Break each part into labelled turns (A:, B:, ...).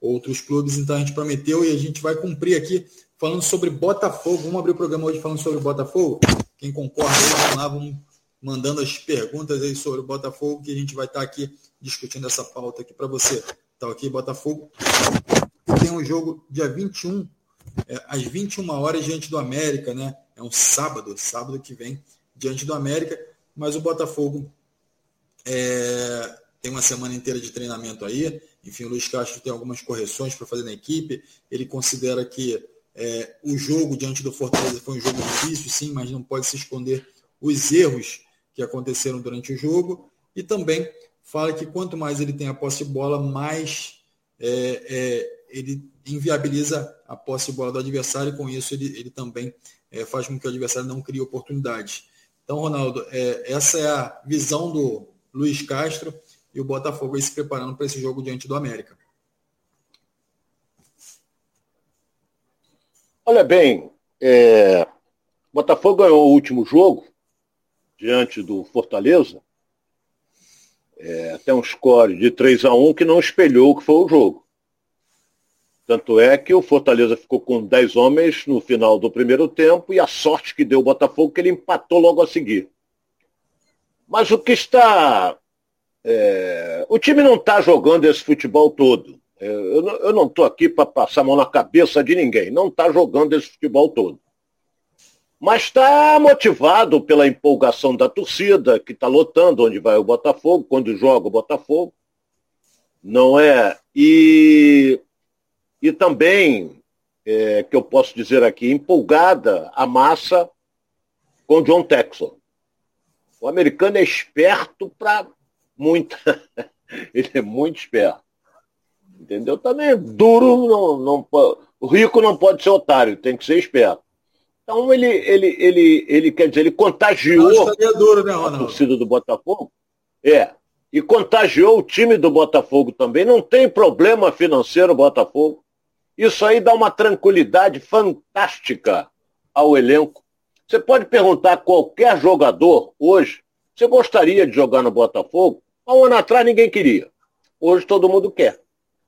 A: outros clubes, então a gente prometeu e a gente vai cumprir aqui falando sobre Botafogo. Vamos abrir o programa hoje falando sobre Botafogo. Quem concorda aí, vamos lá, vamos mandando as perguntas aí sobre o Botafogo, que a gente vai estar aqui discutindo essa pauta aqui para você. Tá ok, Botafogo? Tem um jogo dia 21, é, às 21 horas, diante do América, né? É um sábado, sábado que vem, diante do América, mas o Botafogo é, tem uma semana inteira de treinamento aí. Enfim, o Luiz Castro tem algumas correções para fazer na equipe. Ele considera que é, o jogo diante do Fortaleza foi um jogo difícil, sim, mas não pode se esconder os erros que aconteceram durante o jogo. E também fala que quanto mais ele tem a posse de bola, mais é, é, ele inviabiliza a posse de bola do adversário e com isso ele, ele também é, faz com que o adversário não crie oportunidades. Então, Ronaldo, é, essa é a visão do Luiz Castro e o Botafogo aí se preparando para esse jogo diante do América.
B: Olha bem, é, Botafogo ganhou o último jogo diante do Fortaleza, é, até um score de 3 a 1 que não espelhou o que foi o jogo. Tanto é que o Fortaleza ficou com 10 homens no final do primeiro tempo e a sorte que deu o Botafogo que ele empatou logo a seguir. Mas o que está. É, o time não está jogando esse futebol todo. É, eu não estou aqui para passar a mão na cabeça de ninguém. Não está jogando esse futebol todo. Mas está motivado pela empolgação da torcida, que está lotando onde vai o Botafogo, quando joga o Botafogo. Não é? E e também, é, que eu posso dizer aqui, empolgada a massa com John Texon. O americano é esperto para muita. Ele é muito esperto. Entendeu? Também é duro, não, não, o rico não pode ser otário, tem que ser esperto. Então ele, ele, ele, ele quer dizer, ele contagiou
A: duro, né,
B: a torcida do Botafogo. É. E contagiou o time do Botafogo também. Não tem problema financeiro o Botafogo. Isso aí dá uma tranquilidade fantástica ao elenco. Você pode perguntar a qualquer jogador hoje, você gostaria de jogar no Botafogo? Há um ano atrás ninguém queria. Hoje todo mundo quer.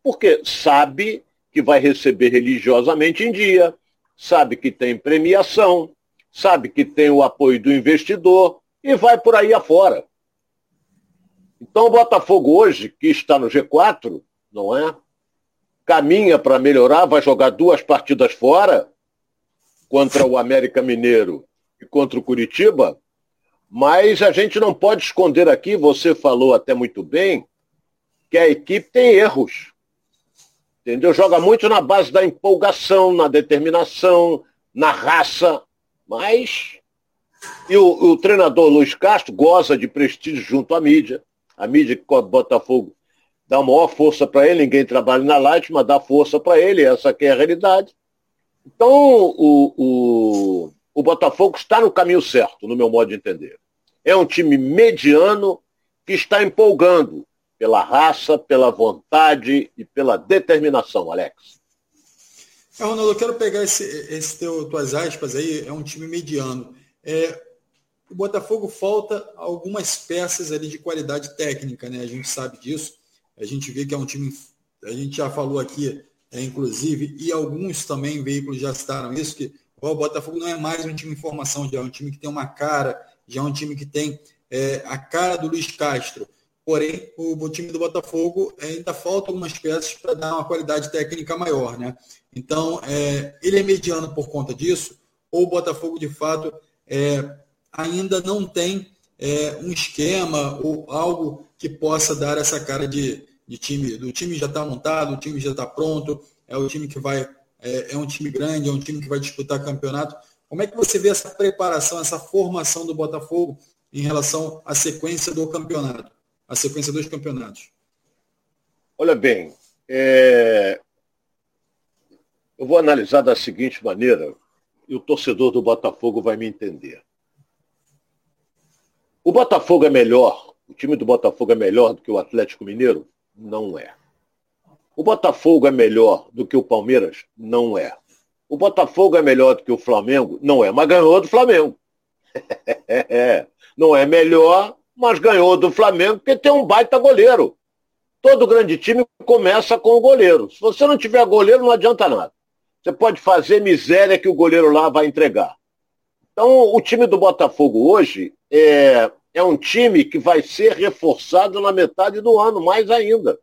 B: Porque sabe que vai receber religiosamente em dia, sabe que tem premiação, sabe que tem o apoio do investidor e vai por aí afora. Então o Botafogo hoje, que está no G4, não é? caminha para melhorar, vai jogar duas partidas fora contra o América Mineiro e contra o Curitiba, mas a gente não pode esconder aqui, você falou até muito bem, que a equipe tem erros. Entendeu? Joga muito na base da empolgação, na determinação, na raça, mas. E o, o treinador Luiz Castro goza de prestígio junto à mídia. A mídia que o Botafogo dá maior força para ele, ninguém trabalha na Light, mas dá força para ele, essa aqui é a realidade. Então, o, o, o Botafogo está no caminho certo, no meu modo de entender. É um time mediano que está empolgando pela raça, pela vontade e pela determinação, Alex.
A: É, Ronaldo, eu quero pegar esse, esse teu, tuas aspas aí, é um time mediano. É, o Botafogo falta algumas peças ali de qualidade técnica, né? A gente sabe disso. A gente vê que é um time, a gente já falou aqui, é, inclusive, e alguns também veículos já citaram isso, que o Botafogo não é mais um time em formação, já é um time que tem uma cara, já é um time que tem é, a cara do Luiz Castro. Porém, o, o time do Botafogo ainda falta algumas peças para dar uma qualidade técnica maior. Né? Então, é, ele é mediano por conta disso, ou o Botafogo, de fato, é, ainda não tem é, um esquema ou algo que possa dar essa cara de, de time, do time já está montado, o time já está pronto, é o time que vai, é, é, um time grande, é um time que vai disputar campeonato. Como é que você vê essa preparação, essa formação do Botafogo em relação à sequência do campeonato, a sequência dos campeonatos?
B: Olha bem, é... eu vou analisar da seguinte maneira, e o torcedor do Botafogo vai me entender. O Botafogo é melhor, o time do Botafogo é melhor do que o Atlético Mineiro? Não é. O Botafogo é melhor do que o Palmeiras? Não é. O Botafogo é melhor do que o Flamengo? Não é, mas ganhou do Flamengo. Não é melhor, mas ganhou do Flamengo porque tem um baita goleiro. todo grande time começa com o goleiro. Se você não tiver goleiro, não adianta nada. Você pode fazer miséria que o goleiro lá vai entregar. Então, o time do Botafogo hoje é, é um time que vai ser reforçado na metade do ano, mais ainda.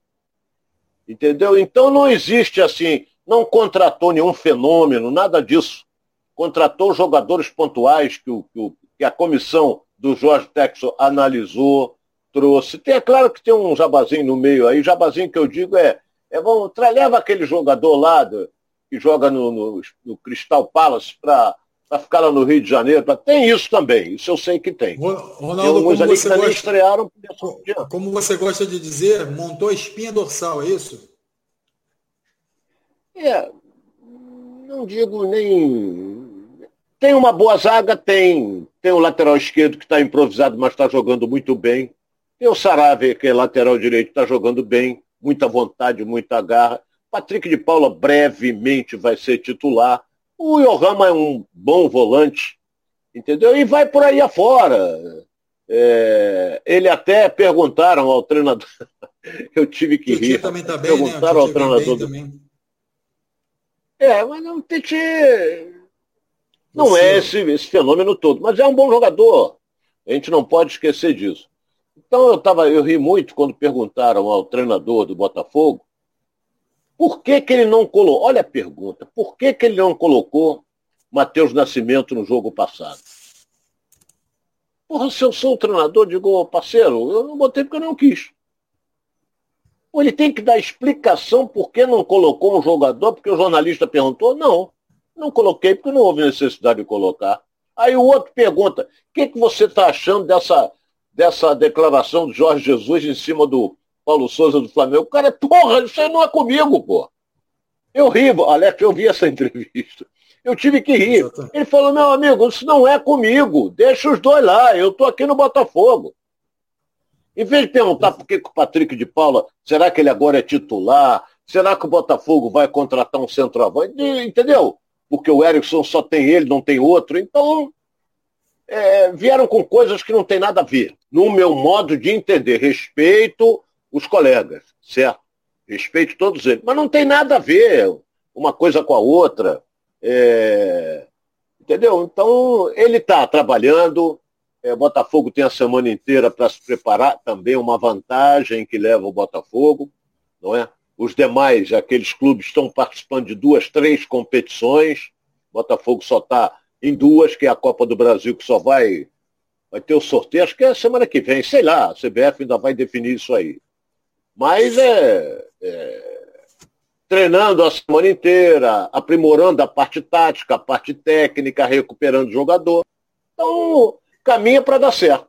B: Entendeu? Então não existe assim, não contratou nenhum fenômeno, nada disso. Contratou jogadores pontuais que, o, que, o, que a comissão do Jorge Texo analisou, trouxe. Tem, é claro que tem um jabazinho no meio aí, jabazinho que eu digo é, é bom, leva aquele jogador lá do, que joga no, no, no Crystal Palace para ficar lá no Rio de Janeiro. Pra... Tem isso também, isso eu sei que tem.
A: Ronaldo, como você, gosta, estrearam, como você gosta de dizer, montou a espinha dorsal, é isso?
B: É, não digo nem. Tem uma boa zaga, tem. Tem o lateral esquerdo que está improvisado, mas está jogando muito bem. Tem o Sarave, que é lateral direito, está jogando bem, muita vontade, muita garra. Patrick de Paula brevemente vai ser titular. O Yohama é um bom volante, entendeu? E vai por aí afora. É, ele até perguntaram ao treinador. Eu tive que rir.
A: Também tá bem,
B: perguntaram né? ao treinador. Do... É, mas não Tite não é esse, esse fenômeno todo, mas é um bom jogador. A gente não pode esquecer disso. Então eu tava, eu ri muito quando perguntaram ao treinador do Botafogo por que, que ele não colocou? Olha a pergunta. Por que, que ele não colocou Matheus Nascimento no jogo passado? Porra, se eu sou o treinador, digo, parceiro, eu não botei porque eu não quis. Ou ele tem que dar explicação por que não colocou um jogador, porque o jornalista perguntou? Não, não coloquei porque não houve necessidade de colocar. Aí o outro pergunta, o que, que você está achando dessa, dessa declaração do Jorge Jesus em cima do, Paulo Souza do Flamengo. O cara, porra, isso aí não é comigo, pô. Eu ri, Alex, eu vi essa entrevista. Eu tive que rir. Ele falou, meu amigo, isso não é comigo. Deixa os dois lá, eu tô aqui no Botafogo. Em vez de perguntar por que, que o Patrick de Paula, será que ele agora é titular? Será que o Botafogo vai contratar um centroavante? Entendeu? Porque o Erickson só tem ele, não tem outro. Então, é, vieram com coisas que não tem nada a ver. No meu modo de entender, respeito os colegas, certo? Respeito todos eles. Mas não tem nada a ver uma coisa com a outra. É... Entendeu? Então, ele está trabalhando. É, Botafogo tem a semana inteira para se preparar, também uma vantagem que leva o Botafogo, não é? Os demais, aqueles clubes, estão participando de duas, três competições. Botafogo só está em duas, que é a Copa do Brasil, que só vai, vai ter o sorteio, acho que é semana que vem, sei lá, a CBF ainda vai definir isso aí. Mas é, é, treinando a semana inteira, aprimorando a parte tática, a parte técnica, recuperando o jogador. Então, caminha para dar certo.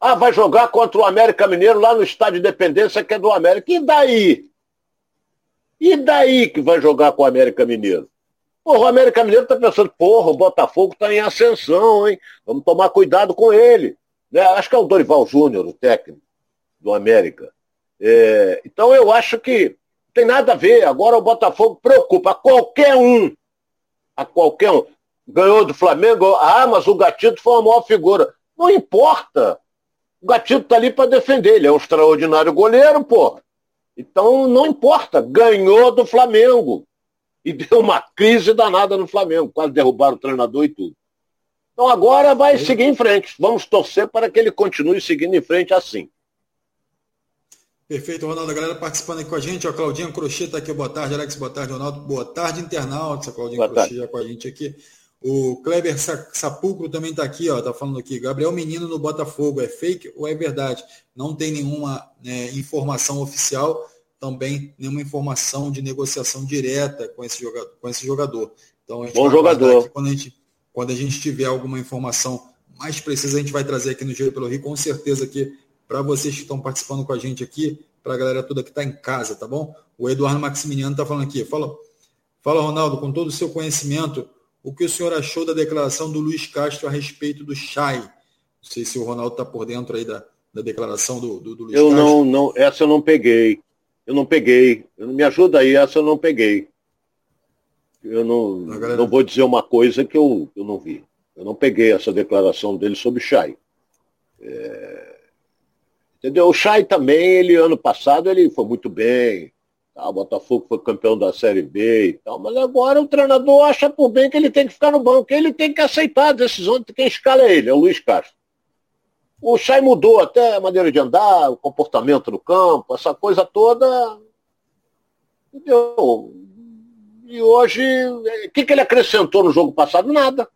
B: Ah, vai jogar contra o América Mineiro lá no estádio de Independência, que é do América. E daí? E daí que vai jogar com o América Mineiro? Porra, o América Mineiro está pensando, porra, o Botafogo está em ascensão, hein? Vamos tomar cuidado com ele. Né? Acho que é o Dorival Júnior, o técnico do América. É, então eu acho que não tem nada a ver. Agora o Botafogo preocupa a qualquer um. A qualquer um. Ganhou do Flamengo, ah, mas o Gatito foi uma maior figura. Não importa. O Gatito está ali para defender. Ele é um extraordinário goleiro, pô. Então não importa. Ganhou do Flamengo. E deu uma crise danada no Flamengo. Quase derrubaram o treinador e tudo. Então agora vai seguir em frente. Vamos torcer para que ele continue seguindo em frente assim.
A: Perfeito, Ronaldo. A galera participando aqui com a gente. Ó, Claudinha Crochê está aqui. Boa tarde, Alex. Boa tarde, Ronaldo. Boa tarde, internauta. Claudinha Crochê já com a gente aqui. O Kleber Sapulcro também está aqui, ó, tá falando aqui. Gabriel Menino no Botafogo, é fake ou é verdade? Não tem nenhuma né, informação oficial, também nenhuma informação de negociação direta com esse jogador. Com esse jogador.
B: Então, Bom jogador.
A: Quando a, gente, quando a gente tiver alguma informação mais precisa, a gente vai trazer aqui no Giro pelo Rio, com certeza aqui para vocês que estão participando com a gente aqui, para a galera toda que está em casa, tá bom? O Eduardo Maximiliano está falando aqui. Fala, fala, Ronaldo, com todo o seu conhecimento, o que o senhor achou da declaração do Luiz Castro a respeito do Chay? Não sei se o Ronaldo está por dentro aí da, da declaração do, do, do Luiz
B: eu Castro. Eu não, não, essa eu não peguei. Eu não peguei. Me ajuda aí, essa eu não peguei. Eu não, galera... não vou dizer uma coisa que eu, eu não vi. Eu não peguei essa declaração dele sobre Chay. É Entendeu? O Chay também, ele ano passado, ele foi muito bem. Tá? O Botafogo foi campeão da Série B e tal, mas agora o treinador acha por bem que ele tem que ficar no banco, ele tem que aceitar a decisão de quem escala é ele, é o Luiz Castro. O Chay mudou até a maneira de andar, o comportamento no campo, essa coisa toda. Entendeu? E hoje, o que, que ele acrescentou no jogo passado? Nada.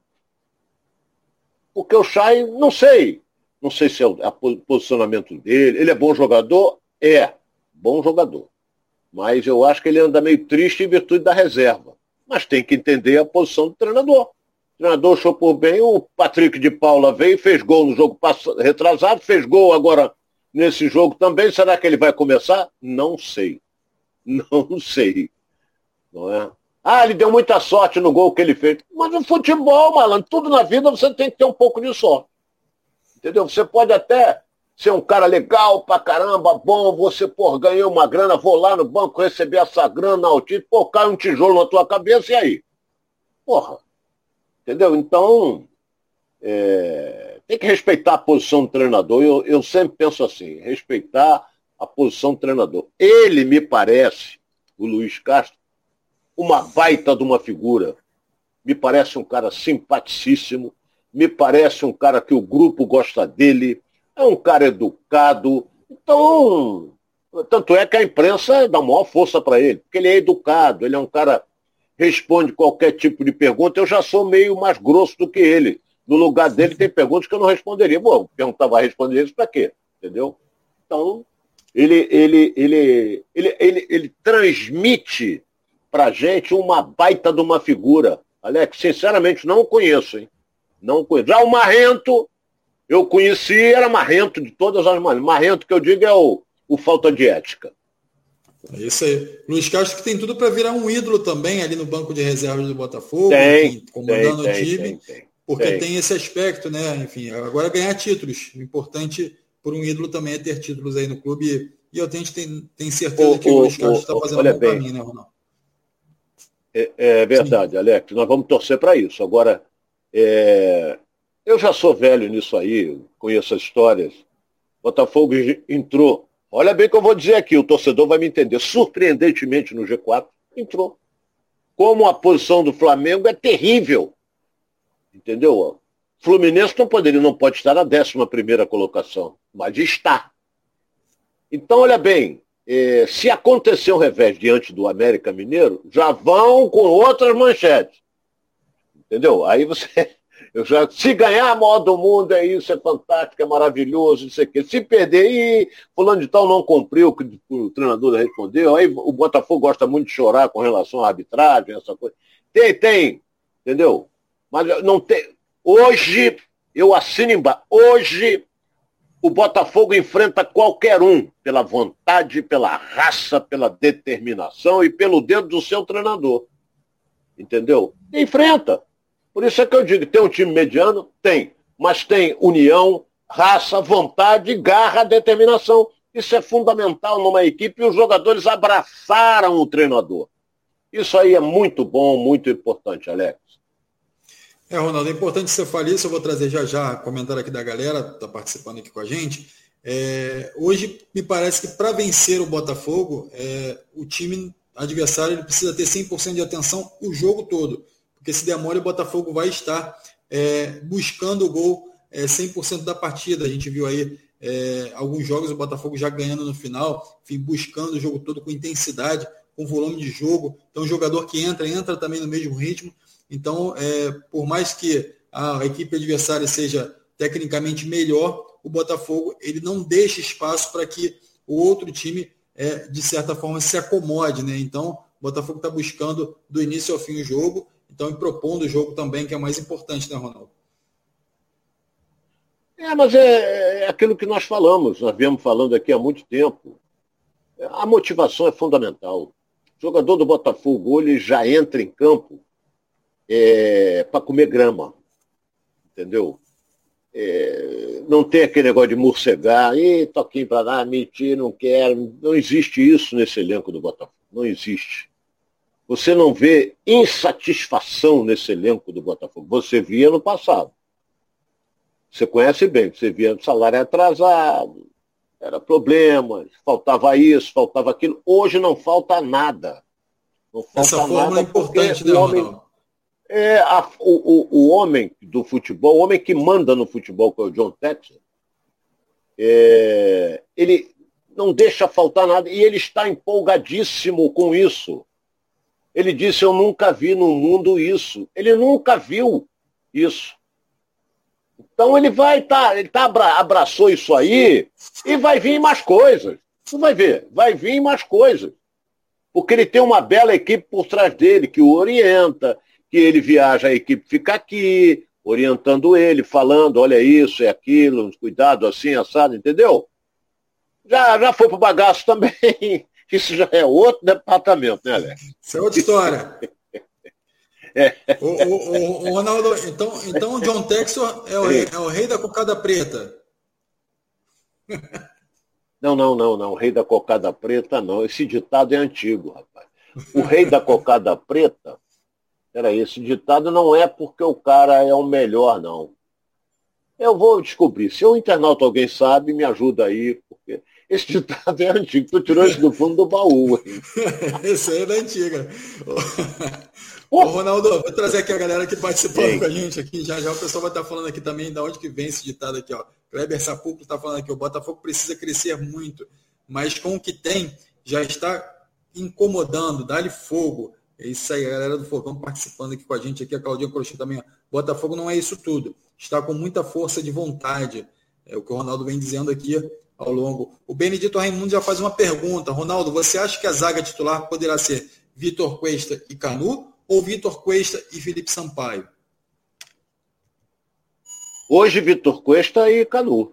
B: Porque o Chay, não sei. Não sei se é o posicionamento dele. Ele é bom jogador? É, bom jogador. Mas eu acho que ele anda meio triste em virtude da reserva. Mas tem que entender a posição do treinador. O treinador achou por bem, o Patrick de Paula veio, fez gol no jogo passado, retrasado, fez gol agora nesse jogo também. Será que ele vai começar? Não sei. Não sei. Não é? Ah, ele deu muita sorte no gol que ele fez. Mas no futebol, malandro, tudo na vida você tem que ter um pouco de sorte. Entendeu? Você pode até ser um cara legal pra caramba, bom, você, pô, ganhou uma grana, vou lá no banco receber essa grana título, pô, cai um tijolo na tua cabeça e aí? Porra. Entendeu? Então, é, tem que respeitar a posição do treinador. Eu, eu sempre penso assim, respeitar a posição do treinador. Ele me parece, o Luiz Castro, uma baita de uma figura. Me parece um cara simpaticíssimo, me parece um cara que o grupo gosta dele, é um cara educado. Então, tanto é que a imprensa dá maior força para ele, porque ele é educado, ele é um cara responde qualquer tipo de pergunta. Eu já sou meio mais grosso do que ele. No lugar dele tem perguntas que eu não responderia. Bom, perguntava vai responder isso para quê? Entendeu? Então, ele, ele, ele, ele, ele, ele transmite para a gente uma baita de uma figura. Alex, sinceramente, não conheço, hein? Não conheço. Já o Marrento, eu conheci, era marrento de todas as maneiras. Marrento que eu digo é o, o falta de ética.
A: É isso aí. Luiz Castro que tem tudo para virar um ídolo também ali no banco de reservas do Botafogo,
B: tem,
A: enfim, comandando tem, o time, tem, porque tem. esse aspecto, né? Enfim, agora ganhar títulos. O importante por um ídolo também é ter títulos aí no clube. E eu tenho, tenho, tenho certeza o, que o, o Luiz Castro está fazendo um bom bem, caminho, né, Ronaldo?
B: É, é verdade, Sim. Alex. Nós vamos torcer para isso. Agora, é, eu já sou velho nisso aí, conheço as histórias. Botafogo entrou. Olha bem o que eu vou dizer aqui, o torcedor vai me entender. Surpreendentemente no G4, entrou. Como a posição do Flamengo é terrível. Entendeu? Fluminense não poderia, não pode estar na 11 primeira colocação, mas está. Então, olha bem, eh, se acontecer um revés diante do América Mineiro, já vão com outras manchetes. Entendeu? Aí você eu já, se ganhar a maior do mundo, é isso, é fantástico, é maravilhoso, não sei o quê. Se perder, e fulano de tal não cumpriu o que o treinador respondeu, aí o Botafogo gosta muito de chorar com relação à arbitragem, essa coisa. Tem, tem, entendeu? Mas não tem. Hoje, eu assino embaixo. Hoje, o Botafogo enfrenta qualquer um pela vontade, pela raça, pela determinação e pelo dedo do seu treinador. Entendeu? Enfrenta. Por isso é que eu digo, tem um time mediano? Tem. Mas tem união, raça, vontade, garra, determinação. Isso é fundamental numa equipe e os jogadores abraçaram o treinador. Isso aí é muito bom, muito importante, Alex.
A: É, Ronaldo, é importante você falar isso, eu vou trazer já já comentário aqui da galera, está participando aqui com a gente. É, hoje, me parece que para vencer o Botafogo, é, o time adversário ele precisa ter 100% de atenção o jogo todo porque se demora o Botafogo vai estar é, buscando o gol é, 100% da partida. A gente viu aí é, alguns jogos o Botafogo já ganhando no final, enfim, buscando o jogo todo com intensidade, com volume de jogo. Então, o jogador que entra, entra também no mesmo ritmo. Então, é, por mais que a equipe adversária seja tecnicamente melhor, o Botafogo ele não deixa espaço para que o outro time, é, de certa forma, se acomode. Né? Então, o Botafogo está buscando do início ao fim o jogo então, propondo o jogo também, que é o mais importante, né, Ronaldo?
B: É, mas é, é aquilo que nós falamos, nós viemos falando aqui há muito tempo. A motivação é fundamental. O jogador do Botafogo, ele já entra em campo é, para comer grama. Entendeu? É, não tem aquele negócio de morcegar, e toquinho para dar, mentir, não quero. Não existe isso nesse elenco do Botafogo. Não existe. Você não vê insatisfação nesse elenco do Botafogo. Você via no passado. Você conhece bem, você via salário atrasado, era problemas, faltava isso, faltava aquilo. Hoje não falta nada.
A: Não falta Essa fórmula é importante, né,
B: o homem, é a, o, o, o, homem do futebol, o homem que manda no futebol, que é o John Texas, é, ele não deixa faltar nada e ele está empolgadíssimo com isso. Ele disse: Eu nunca vi no mundo isso. Ele nunca viu isso. Então ele vai tá, ele tá, abraçou isso aí e vai vir mais coisas. Você vai ver, vai vir mais coisas. Porque ele tem uma bela equipe por trás dele que o orienta, que ele viaja, a equipe fica aqui, orientando ele, falando, olha isso, é aquilo, cuidado assim, assado, entendeu? Já, já foi pro bagaço também. Isso já é outro departamento, né, Alex?
A: Isso é outra história. É. O, o, o, Ronaldo, então, então o John Texor é o, rei, é o rei da cocada preta.
B: Não, não, não, não. O rei da cocada preta, não. Esse ditado é antigo, rapaz. O rei da cocada preta, peraí, esse ditado não é porque o cara é o melhor, não. Eu vou descobrir. Se o internauta alguém sabe, me ajuda aí, porque esse ditado é antigo. Tu tirou isso do fundo do baú.
A: Esse aí é da antiga. Ô, Ronaldo, vou trazer aqui a galera que participando com a gente aqui. Já já o pessoal vai estar falando aqui também de onde que vem esse ditado aqui, ó. Kleber Sapuco está falando aqui, o Botafogo precisa crescer muito, mas com o que tem, já está incomodando, dá-lhe fogo. É isso aí, a galera do Fogão participando aqui com a gente, aqui a Claudinha Crochê também. Ó. Botafogo não é isso tudo. Está com muita força de vontade. É o que o Ronaldo vem dizendo aqui ao longo. O Benedito Raimundo já faz uma pergunta. Ronaldo, você acha que a zaga titular poderá ser Vitor Cuesta e Canu ou Vitor Cuesta e Felipe Sampaio?
B: Hoje, Vitor Cuesta e Canu.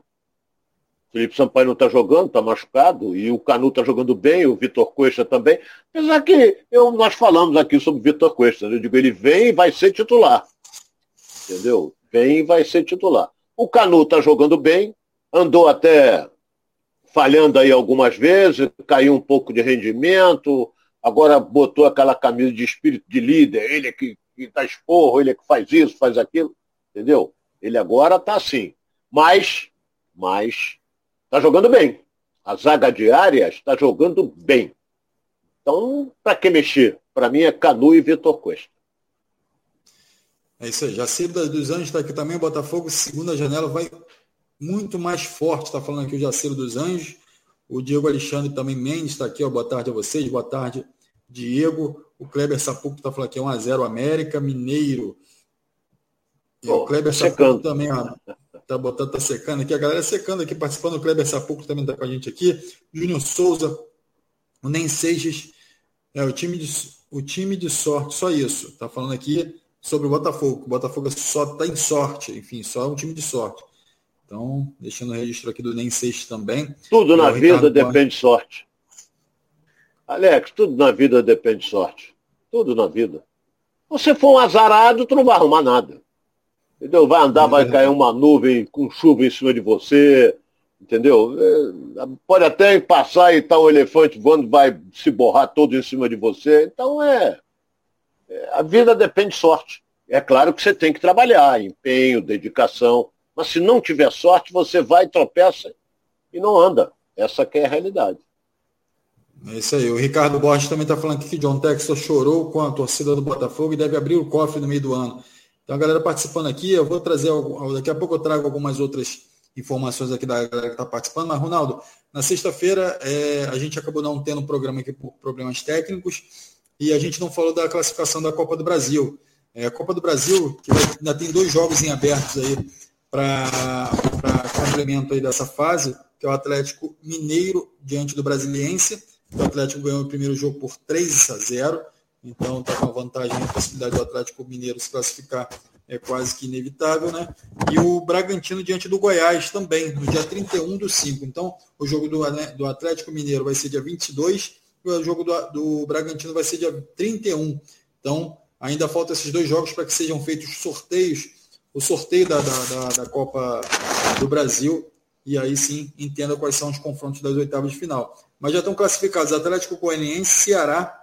B: Felipe Sampaio não está jogando, está machucado, e o Canu está jogando bem, o Vitor Cuesta também. Apesar que eu, nós falamos aqui sobre o Vitor Cuesta. Né? Eu digo, ele vem e vai ser titular. Entendeu? Vem e vai ser titular. O Canu está jogando bem, andou até falhando aí algumas vezes, caiu um pouco de rendimento, agora botou aquela camisa de espírito de líder, ele é que, que dá esporro, ele é que faz isso, faz aquilo, entendeu? Ele agora está assim. Mas, mas, está jogando bem. A zaga diária está jogando bem. Então, para que mexer? Para mim é Canu e Vitor Costa.
A: É isso aí. Jaciro dos Anjos está aqui também. Botafogo, segunda janela, vai muito mais forte. Está falando aqui o Jaciro dos Anjos. O Diego Alexandre também Mendes está aqui. Ó. Boa tarde a vocês. Boa tarde Diego, o Kleber Sapuco está falando aqui, 1x0 América, Mineiro. E o Kleber Sapuco também, ó, tá botando, tá secando aqui, a galera secando aqui, participando, o Kleber Sapuco também está com a gente aqui, Júnior Souza, o Nem Seixas, é, o time de, o time de sorte, só isso, tá falando aqui sobre o Botafogo, o Botafogo só está em sorte, enfim, só é um time de sorte. Então, deixando o registro aqui do Nem Seixas também.
B: Tudo na vida depende de sorte. Alex, tudo na vida depende de sorte. Tudo na vida. Você for um azarado, tu não vai arrumar nada. Entendeu? Vai andar, vai cair uma nuvem com chuva em cima de você. Entendeu? É, pode até passar e tal tá um elefante voando, vai se borrar todo em cima de você. Então é, é. A vida depende de sorte. É claro que você tem que trabalhar, empenho, dedicação. Mas se não tiver sorte, você vai, tropeça e não anda. Essa é a realidade.
A: É isso aí. O Ricardo Borges também está falando aqui que John Texas chorou com a torcida do Botafogo e deve abrir o cofre no meio do ano. Então, a galera participando aqui, eu vou trazer, daqui a pouco eu trago algumas outras informações aqui da galera que está participando. Mas, Ronaldo, na sexta-feira é, a gente acabou não tendo um programa aqui por problemas técnicos e a gente não falou da classificação da Copa do Brasil. É, a Copa do Brasil, que ainda tem dois jogos em abertos aí para complemento aí dessa fase, que é o Atlético Mineiro diante do Brasiliense o Atlético ganhou o primeiro jogo por 3 a 0. Então está com a vantagem, a possibilidade do Atlético Mineiro se classificar é quase que inevitável, né? E o Bragantino diante do Goiás também, no dia 31 do 5. Então, o jogo do, né, do Atlético Mineiro vai ser dia 22 e o jogo do, do Bragantino vai ser dia 31. Então, ainda faltam esses dois jogos para que sejam feitos sorteios, o sorteio da, da, da, da Copa do Brasil, e aí sim entenda quais são os confrontos das oitavas de final mas já estão classificados Atlético Goianiense, Ceará,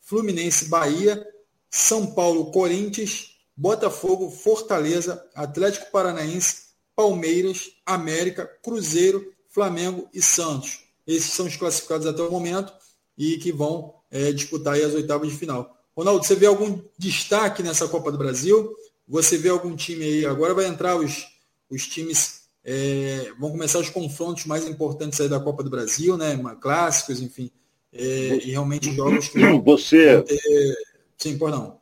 A: Fluminense, Bahia, São Paulo, Corinthians, Botafogo, Fortaleza, Atlético Paranaense, Palmeiras, América, Cruzeiro, Flamengo e Santos. Esses são os classificados até o momento e que vão é, disputar as oitavas de final. Ronaldo, você vê algum destaque nessa Copa do Brasil? Você vê algum time aí? Agora vai entrar os, os times, é, vão começar os confrontos mais importantes aí da Copa do Brasil, né? Clássicos, enfim. É, e realmente jogos que
B: você...
A: ter... Sim, por não.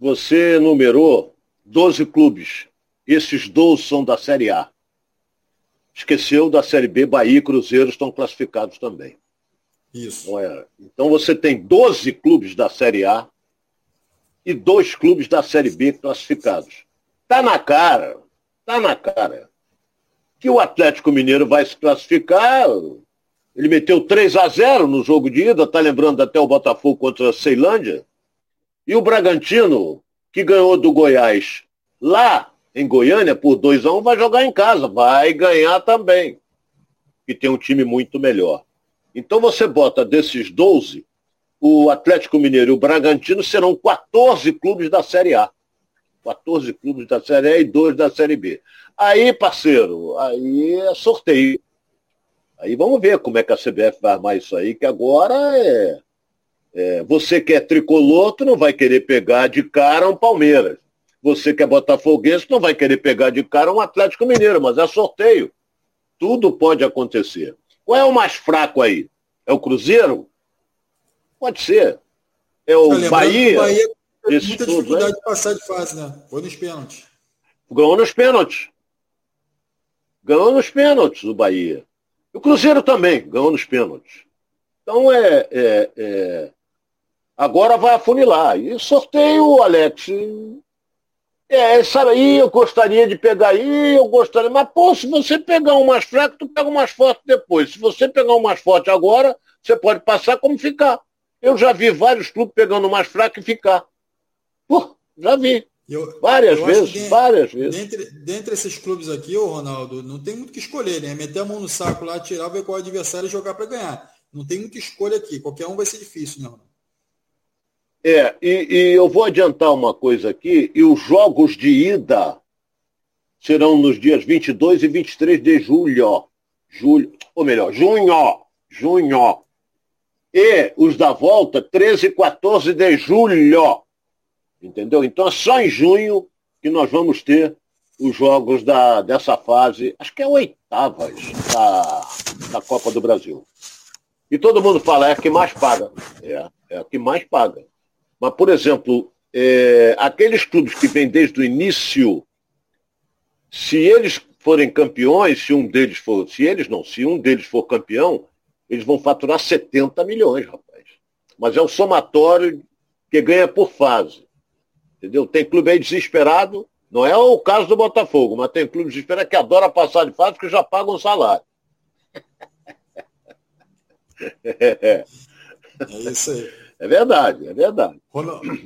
B: Você numerou 12 clubes. Esses 12 são da Série A. Esqueceu da Série B, Bahia e Cruzeiro estão classificados também.
A: Isso.
B: É? Então você tem 12 clubes da Série A e dois clubes da Série B classificados. Tá na cara, tá na cara que o Atlético Mineiro vai se classificar. Ele meteu 3 a 0 no jogo de ida, tá lembrando até o Botafogo contra a Ceilândia. E o Bragantino, que ganhou do Goiás lá em Goiânia por 2 a 1 vai jogar em casa, vai ganhar também. E tem um time muito melhor. Então você bota desses 12, o Atlético Mineiro e o Bragantino serão 14 clubes da Série A. 14 clubes da Série A e 2 da Série B. Aí, parceiro, aí é sorteio. Aí vamos ver como é que a CBF vai armar isso aí, que agora é, é você que é tricolor, tu não vai querer pegar de cara um Palmeiras. Você que é botafoguense, não vai querer pegar de cara um Atlético Mineiro, mas é sorteio. Tudo pode acontecer. Qual é o mais fraco aí? É o Cruzeiro? Pode ser. É o tá Bahia?
A: O Bahia teve muita dificuldade né? de passar de fase, né? Foi nos pênaltis.
B: Ganhou nos pênaltis. Ganhou nos pênaltis o Bahia. O Cruzeiro também ganhou nos pênaltis. Então é, é, é... agora vai afunilar. E sorteio, Alex, é, sabe, aí eu gostaria de pegar aí, eu gostaria. Mas, pô, se você pegar um mais fraco, tu pega um mais forte depois. Se você pegar um mais forte agora, você pode passar como ficar. Eu já vi vários clubes pegando o mais fraco e ficar. Pô, já vi. Eu, várias eu vezes, várias vezes.
A: Dentre, dentre esses clubes aqui, ô Ronaldo, não tem muito que escolher, né? Meter a mão no saco lá, tirar, ver qual adversário e jogar para ganhar. Não tem muita escolha aqui. Qualquer um vai ser difícil, né, Ronaldo?
B: É, e, e, eu vou adiantar uma coisa aqui, e os jogos de ida serão nos dias 22 e 23 de julho. Julho, ou melhor, junho. Junho. E os da volta, 13 e 14 de julho. Entendeu? Então é só em junho que nós vamos ter os jogos da, dessa fase, acho que é oitavas da, da Copa do Brasil. E todo mundo fala, é a que mais paga. É, é a que mais paga. Mas, por exemplo, é, aqueles clubes que vêm desde o início, se eles forem campeões, se um deles for, se eles não, se um deles for campeão, eles vão faturar 70 milhões, rapaz. Mas é um somatório que ganha por fase. Entendeu? Tem clube aí desesperado, não é o caso do Botafogo, mas tem clube desesperado que adora passar de fase porque já pagam um salário.
A: é isso aí.
B: É verdade, é verdade.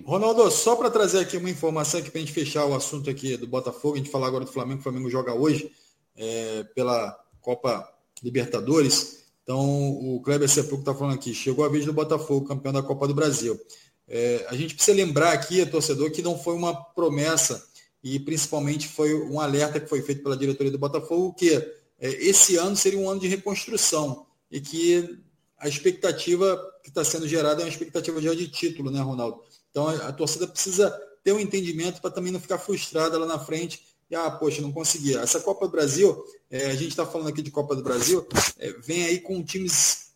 A: Ronaldo, só para trazer aqui uma informação aqui para a gente fechar o assunto aqui do Botafogo, a gente falar agora do Flamengo, o Flamengo joga hoje é, pela Copa Libertadores. Então, o Kleber Sepulcro está falando aqui, chegou a vez do Botafogo, campeão da Copa do Brasil. É, a gente precisa lembrar aqui, torcedor, que não foi uma promessa e principalmente foi um alerta que foi feito pela diretoria do Botafogo que é, esse ano seria um ano de reconstrução e que a expectativa que está sendo gerada é uma expectativa já de título, né, Ronaldo? Então a, a torcida precisa ter um entendimento para também não ficar frustrada lá na frente e, ah, poxa, não consegui. Essa Copa do Brasil, é, a gente está falando aqui de Copa do Brasil, é, vem aí com times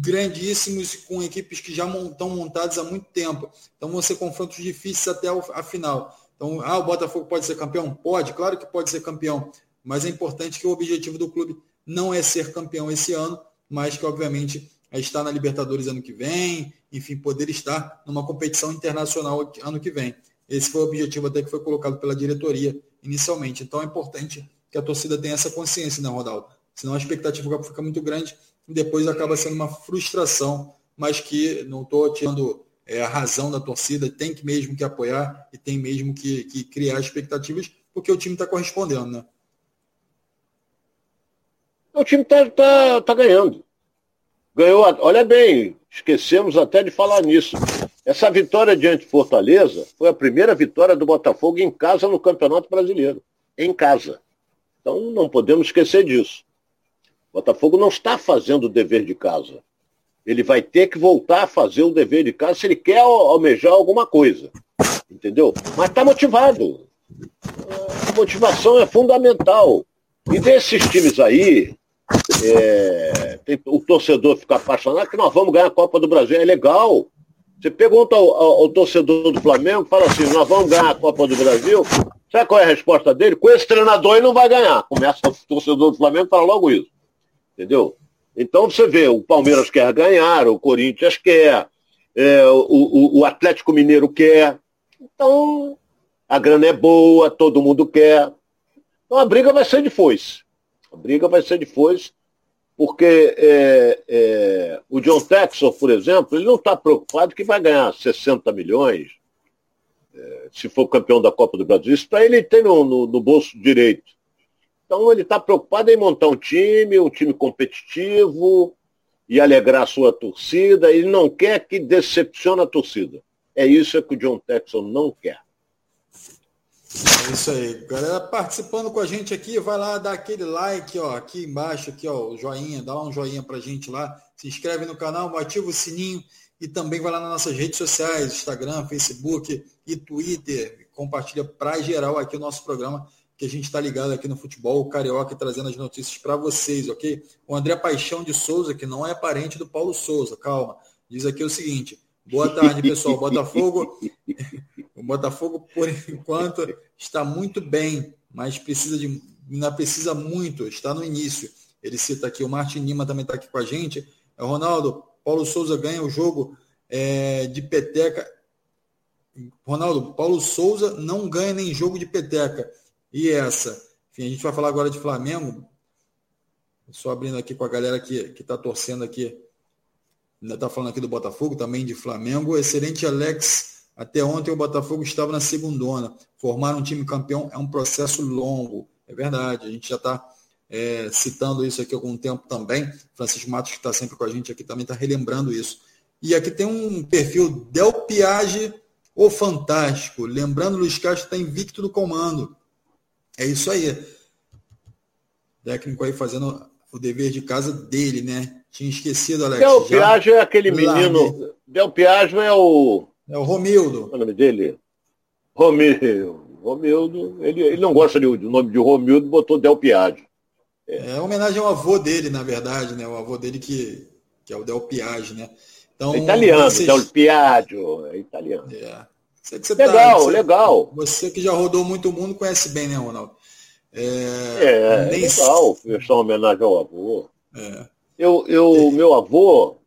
A: grandíssimos, com equipes que já estão montadas há muito tempo. Então vão ser confrontos difíceis até a final. Então, ah, o Botafogo pode ser campeão? Pode, claro que pode ser campeão. Mas é importante que o objetivo do clube não é ser campeão esse ano, mas que, obviamente, é estar na Libertadores ano que vem, enfim, poder estar numa competição internacional ano que vem. Esse foi o objetivo até que foi colocado pela diretoria inicialmente. Então é importante que a torcida tenha essa consciência, né, Rodaldo? Senão a expectativa fica muito grande e depois acaba sendo uma frustração, mas que não estou tirando é, a razão da torcida, tem que mesmo que apoiar e tem mesmo que, que criar expectativas, porque o time está correspondendo, né?
B: O time está tá, tá ganhando. Ganhou, olha bem, esquecemos até de falar nisso. Essa vitória diante de Fortaleza foi a primeira vitória do Botafogo em casa no Campeonato Brasileiro. Em casa. Então não podemos esquecer disso. O Botafogo não está fazendo o dever de casa. Ele vai ter que voltar a fazer o dever de casa se ele quer almejar alguma coisa. Entendeu? Mas está motivado. A motivação é fundamental. E desses times aí, é, tem, o torcedor fica apaixonado que nós vamos ganhar a Copa do Brasil. É legal. Você pergunta ao, ao, ao torcedor do Flamengo, fala assim, nós vamos ganhar a Copa do Brasil. Sabe qual é a resposta dele? Com esse treinador ele não vai ganhar. Começa o torcedor do Flamengo fala logo isso. Entendeu? Então você vê, o Palmeiras quer ganhar, o Corinthians quer, é, o, o, o Atlético Mineiro quer. Então, a grana é boa, todo mundo quer. Então a briga vai ser de foice. A briga vai ser de porque é, é, o John Texel, por exemplo, ele não está preocupado que vai ganhar 60 milhões, é, se for campeão da Copa do Brasil. Isso para ele tem no, no, no bolso direito. Então ele está preocupado em montar um time, um time competitivo e alegrar a sua torcida. Ele não quer que decepcione a torcida. É isso que o John Texon não quer.
A: É isso aí. Galera participando com a gente aqui, vai lá dar aquele like, ó, aqui embaixo, aqui, ó, o joinha, dá lá um joinha pra gente lá. Se inscreve no canal, ativa o sininho e também vai lá nas nossas redes sociais, Instagram, Facebook e Twitter. Compartilha para geral aqui o nosso programa que a gente está ligado aqui no futebol, Carioca trazendo as notícias para vocês, ok? O André Paixão de Souza, que não é parente do Paulo Souza, calma. Diz aqui o seguinte: boa tarde, pessoal. Botafogo, o Botafogo, por enquanto, está muito bem, mas precisa de. Ainda precisa muito, está no início. Ele cita aqui, o Martin Lima também está aqui com a gente. É, Ronaldo, Paulo Souza ganha o jogo é, de peteca. Ronaldo, Paulo Souza não ganha nem jogo de peteca e essa. Enfim, a gente vai falar agora de Flamengo. Só abrindo aqui com a galera que está torcendo aqui. Ainda está falando aqui do Botafogo, também de Flamengo. Excelente Alex. Até ontem o Botafogo estava na segundona. Formar um time campeão é um processo longo. É verdade. A gente já está é, citando isso aqui há algum tempo também. Francisco Matos, que está sempre com a gente aqui, também está relembrando isso. E aqui tem um perfil Del Piage, o Fantástico. Lembrando, o Luiz Castro está invicto do comando. É isso aí. técnico aí fazendo o dever de casa dele, né? Tinha esquecido, Alex.
B: Del Piaggio é aquele menino. Del Piaggio é o.
A: É o Romildo.
B: É o nome dele? Romildo. Romildo. Ele, ele não gosta do nome de Romildo, botou Del Piaggio.
A: É. é homenagem ao avô dele, na verdade, né? O avô dele que, que é o Del Piaggio, né?
B: Então, é italiano, vocês... Del Piaggio, é italiano.
A: É
B: tá, legal, tá, você, legal.
A: Você que já rodou muito mundo conhece bem, né, Ronaldo?
B: É, é, nem... é legal uma homenagem ao avô. É. Eu, eu, meu avô,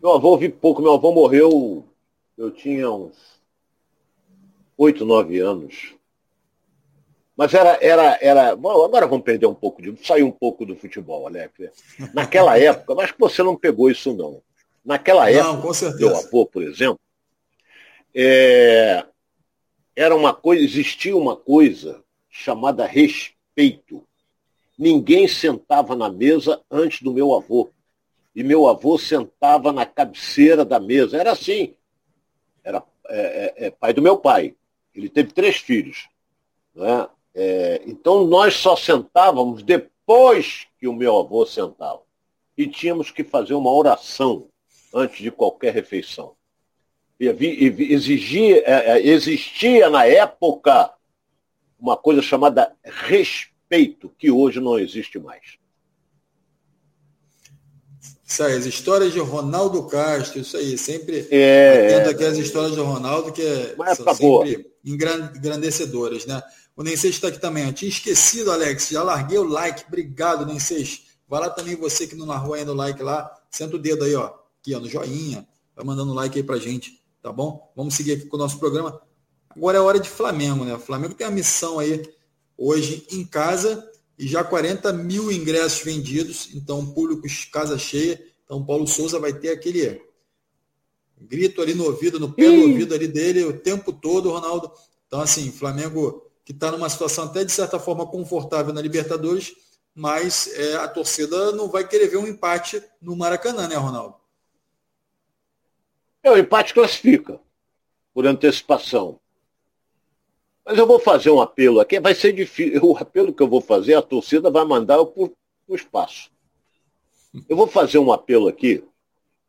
B: meu avô vi pouco, meu avô morreu, eu tinha uns oito, nove anos. Mas era, era, era. Bom, agora vamos perder um pouco de. sair um pouco do futebol, Alex. Naquela época, mas que você não pegou isso não. Naquela não, época, meu avô, por exemplo, é, era uma coisa, existia uma coisa chamada respeito. Ninguém sentava na mesa antes do meu avô. E meu avô sentava na cabeceira da mesa. Era assim. Era é, é, é pai do meu pai. Ele teve três filhos. Né? Então nós só sentávamos depois que o meu avô sentava. E tínhamos que fazer uma oração antes de qualquer refeição exigia, é, existia na época uma coisa chamada respeito, que hoje não existe mais.
A: Isso aí, as histórias de Ronaldo Castro, isso aí, sempre é, atento aqui as histórias de Ronaldo, que é, são acabou. sempre engrandecedoras, né? O Nenseis está aqui também. Eu tinha esquecido, Alex, já larguei o like. Obrigado, Nenseis. Vai lá também, você que não largou ainda o like lá, senta o dedo aí, ó, aqui ó, no joinha, vai mandando like aí pra gente tá bom? Vamos seguir aqui com o nosso programa. Agora é hora de Flamengo, né? O Flamengo tem a missão aí hoje em casa e já 40 mil ingressos vendidos, então público casa cheia. Então Paulo Souza vai ter aquele grito ali no ouvido, no pé do ouvido ali dele o tempo todo, Ronaldo. Então, assim, Flamengo que está numa situação até de certa forma confortável na Libertadores, mas é, a torcida não vai querer ver um empate no Maracanã, né, Ronaldo?
B: É, o empate classifica, por antecipação. Mas eu vou fazer um apelo aqui, vai ser difícil. O apelo que eu vou fazer, a torcida vai mandar para o espaço. Eu vou fazer um apelo aqui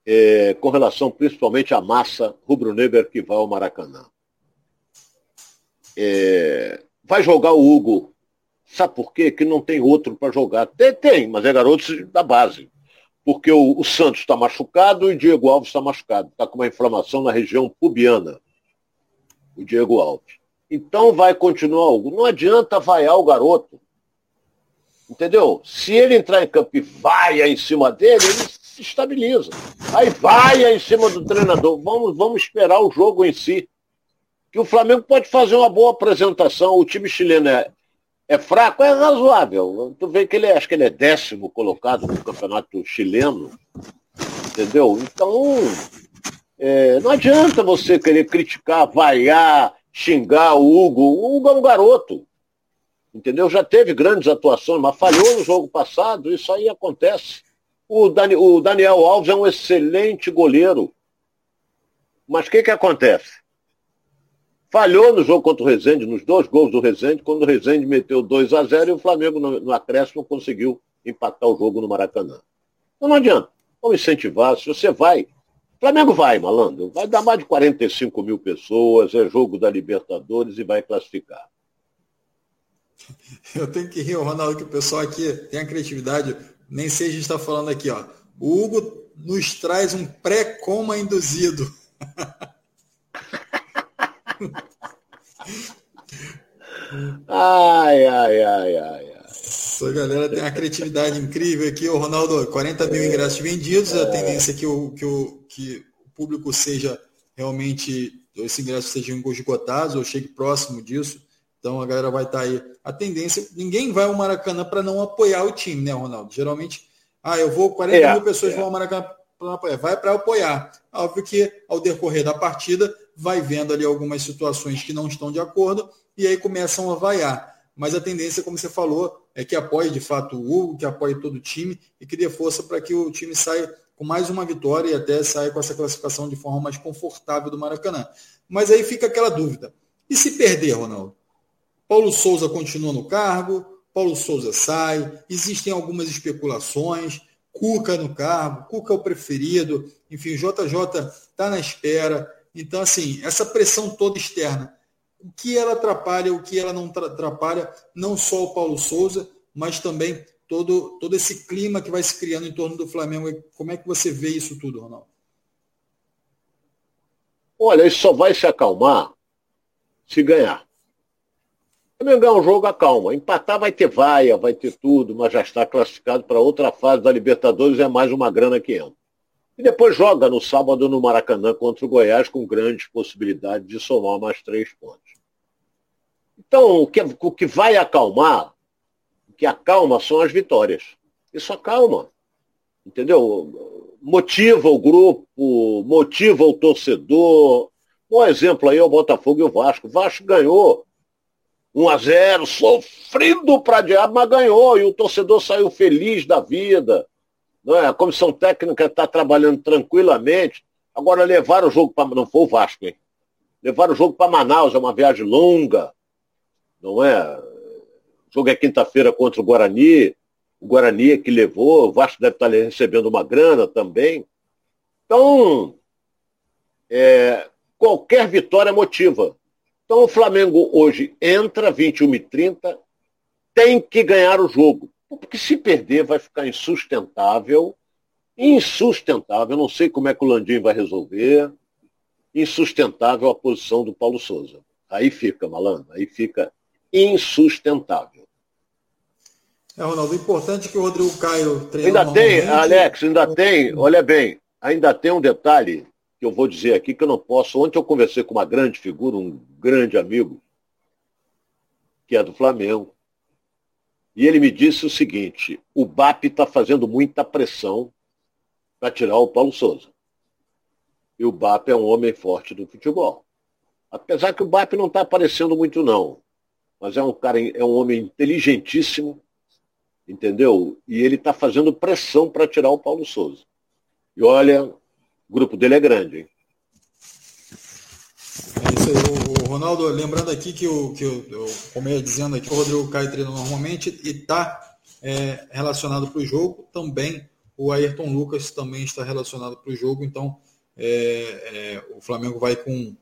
B: é, com relação principalmente à massa rubro-negra que vai ao Maracanã. É, vai jogar o Hugo. Sabe por quê? Que não tem outro para jogar. Tem, tem, mas é garoto da base. Porque o, o Santos está machucado e o Diego Alves está machucado. Está com uma inflamação na região pubiana. O Diego Alves. Então vai continuar o Hugo. Não adianta vaiar o garoto. Entendeu? Se ele entrar em campo e vai em cima dele, ele se estabiliza. Aí vai em cima do treinador. Vamos, vamos esperar o jogo em si. Que o Flamengo pode fazer uma boa apresentação. O time chileno é, é fraco, é razoável. Tu vê que ele acho que ele é décimo colocado no campeonato chileno. Entendeu? Então, é, não adianta você querer criticar, vaiar, xingar o Hugo. O Hugo é um garoto entendeu? Já teve grandes atuações, mas falhou no jogo passado, isso aí acontece. O, Dani, o Daniel Alves é um excelente goleiro. Mas o que, que acontece? Falhou no jogo contra o Rezende, nos dois gols do Rezende, quando o Rezende meteu 2 a 0 e o Flamengo no, no acréscimo conseguiu empatar o jogo no Maracanã. Então não adianta. Vamos incentivar. Se você vai, Flamengo vai, malandro. Vai dar mais de 45 mil pessoas, é jogo da Libertadores e vai classificar.
A: Eu tenho que rir, Ronaldo, que o pessoal aqui tem a criatividade. Nem sei a gente está falando aqui, ó. O Hugo nos traz um pré-coma induzido.
B: ai, ai, ai, ai, ai.
A: Essa galera tem uma criatividade incrível aqui. O Ronaldo, 40 mil ingressos vendidos. A tendência é que o, que o, que o público seja realmente, esses ingressos sejam esgotados ou chegue próximo disso. Então a galera vai estar tá aí. A tendência, ninguém vai ao Maracanã para não apoiar o time, né, Ronaldo? Geralmente, ah, eu vou, 40 é, mil pessoas é. vão ao Maracanã para apoiar. Vai para apoiar. Óbvio que ao decorrer da partida, vai vendo ali algumas situações que não estão de acordo e aí começam a vaiar. Mas a tendência, como você falou, é que apoie de fato o Hugo, que apoie todo o time e que dê força para que o time saia com mais uma vitória e até saia com essa classificação de forma mais confortável do Maracanã. Mas aí fica aquela dúvida. E se perder, Ronaldo? Paulo Souza continua no cargo, Paulo Souza sai, existem algumas especulações, Cuca no cargo, Cuca é o preferido, enfim, JJ está na espera. Então, assim, essa pressão toda externa, o que ela atrapalha, o que ela não atrapalha, não só o Paulo Souza, mas também todo, todo esse clima que vai se criando em torno do Flamengo. Como é que você vê isso tudo, Ronaldo?
B: Olha, isso só vai se acalmar se ganhar. Ganhar um jogo, acalma. Empatar vai ter vaia, vai ter tudo, mas já está classificado para outra fase da Libertadores, é mais uma grana que entra. E depois joga no sábado no Maracanã contra o Goiás com grandes possibilidades de somar mais três pontos. Então, o que, o que vai acalmar, que acalma são as vitórias. Isso acalma. Entendeu? Motiva o grupo, motiva o torcedor. Um exemplo aí é o Botafogo e o Vasco. O Vasco ganhou 1 a 0 sofrido para diabo, mas ganhou, e o torcedor saiu feliz da vida. Não é? A comissão técnica está trabalhando tranquilamente. Agora levar o jogo para. Não foi o Vasco, hein? Levar o jogo para Manaus, é uma viagem longa. Não é? Jogo é quinta-feira contra o Guarani. O Guarani é que levou, o Vasco deve estar recebendo uma grana também. Então, é, qualquer vitória motiva. Então o Flamengo hoje entra 21 e 30, tem que ganhar o jogo. Porque se perder vai ficar insustentável. Insustentável, não sei como é que o Landim vai resolver. Insustentável a posição do Paulo Souza. Aí fica, malandro, aí fica insustentável.
A: É, Ronaldo, importante que o Rodrigo Caio
B: treine. Ainda tem, Alex, ainda tem, olha bem, ainda tem um detalhe que eu vou dizer aqui que eu não posso. Ontem eu conversei com uma grande figura, um grande amigo, que é do Flamengo, e ele me disse o seguinte: o BAP está fazendo muita pressão para tirar o Paulo Souza. E o BAP é um homem forte do futebol. Apesar que o BAP não está aparecendo muito, não. Mas é um cara, é um homem inteligentíssimo, entendeu? E ele está fazendo pressão para tirar o Paulo Souza. E olha, o grupo dele é grande, hein?
A: É isso aí, o, Ronaldo, lembrando aqui que, o, que eu, eu ia dizendo aqui, o Rodrigo Caio treina normalmente e está é, relacionado para o jogo. Também o Ayrton Lucas também está relacionado para o jogo. Então, é, é, o Flamengo vai com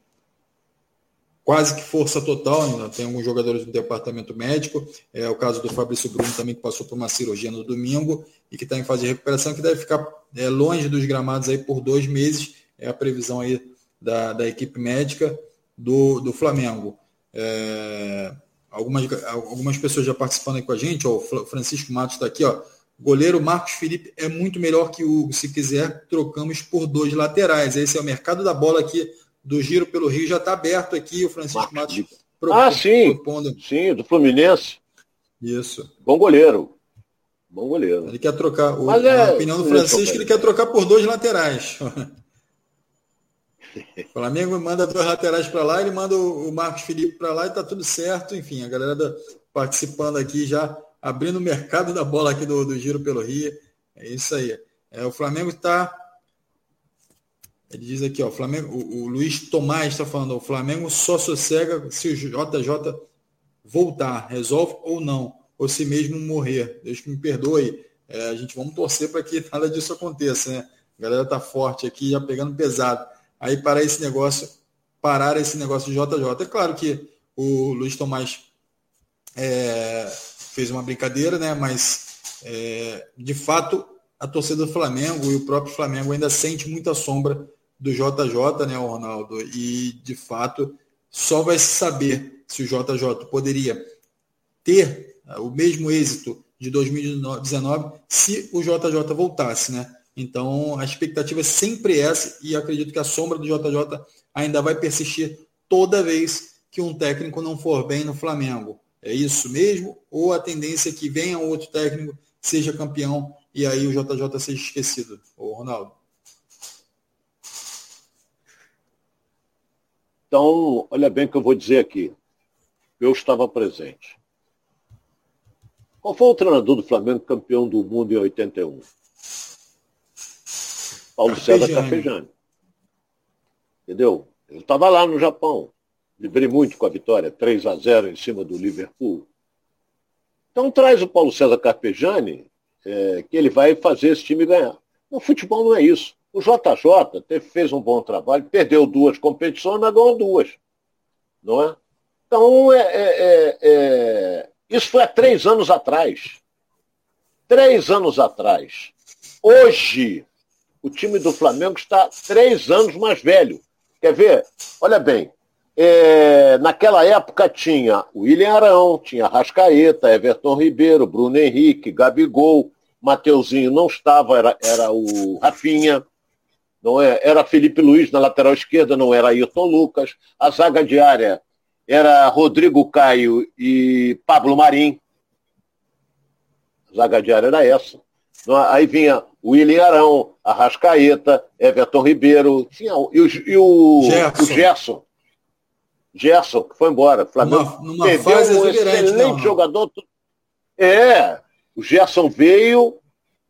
A: quase que força total, ainda tem alguns jogadores do departamento médico, é o caso do Fabrício Bruno também, que passou por uma cirurgia no domingo e que está em fase de recuperação, que deve ficar é, longe dos gramados aí por dois meses, é a previsão aí da, da equipe médica do, do Flamengo. É, algumas, algumas pessoas já participando aí com a gente, ó, o Francisco Matos está aqui, ó, goleiro Marcos Felipe é muito melhor que o Hugo, se quiser, trocamos por dois laterais, esse é o mercado da bola aqui do Giro pelo Rio já está aberto aqui, o Francisco Matos.
B: Pro, ah, sim. Propondo. Sim, do Fluminense.
A: Isso.
B: Bom goleiro. Bom goleiro.
A: Ele quer trocar. O, Mas é, a opinião do Francisco, ele quer trocar por dois laterais. O Flamengo manda dois laterais para lá, ele manda o Marcos Felipe para lá e está tudo certo. Enfim, a galera da, participando aqui já abrindo o mercado da bola aqui do, do Giro pelo Rio. É isso aí. É, o Flamengo está ele diz aqui, ó, Flamengo, o, o Luiz Tomás está falando, o Flamengo só sossega se o JJ voltar, resolve ou não, ou se mesmo morrer. Deus que me perdoe. É, a gente vamos torcer para que nada disso aconteça, né? A galera tá forte aqui, já pegando pesado. Aí parar esse negócio, parar esse negócio de JJ. É claro que o Luiz Tomás é, fez uma brincadeira, né? Mas é, de fato a torcida do Flamengo e o próprio Flamengo ainda sente muita sombra do JJ, né, Ronaldo? E, de fato, só vai se saber se o JJ poderia ter ah, o mesmo êxito de 2019 se o JJ voltasse, né? Então, a expectativa é sempre essa e acredito que a sombra do JJ ainda vai persistir toda vez que um técnico não for bem no Flamengo. É isso mesmo? Ou a tendência é que venha outro técnico, seja campeão e aí o JJ seja esquecido? Ô, Ronaldo.
B: Então, olha bem o que eu vou dizer aqui. Eu estava presente. Qual foi o treinador do Flamengo campeão do mundo em 81? Paulo César Carpejani. Entendeu? Ele estava lá no Japão. Livrei muito com a vitória, 3 a 0 em cima do Liverpool. Então traz o Paulo César Carpejani, é, que ele vai fazer esse time ganhar. O futebol não é isso. O JJ fez um bom trabalho, perdeu duas competições, mas ganhou duas. Não é? Então, é, é, é, é, isso foi há três anos atrás. Três anos atrás. Hoje, o time do Flamengo está três anos mais velho. Quer ver? Olha bem, é, naquela época tinha William Arão, tinha Rascaeta, Everton Ribeiro, Bruno Henrique, Gabigol, Mateuzinho não estava, era, era o Rafinha, não é? Era Felipe Luiz na lateral esquerda, não era Ayrton Lucas. A zaga diária era Rodrigo Caio e Pablo Marim. A zaga diária era essa. Aí vinha o William Arão, Arrascaeta, Everton Ribeiro, tinha, e, o, e o, Gerson. o Gerson. Gerson, que foi embora. Flamengo numa, numa perdeu um excelente não, não. jogador. É, o Gerson veio,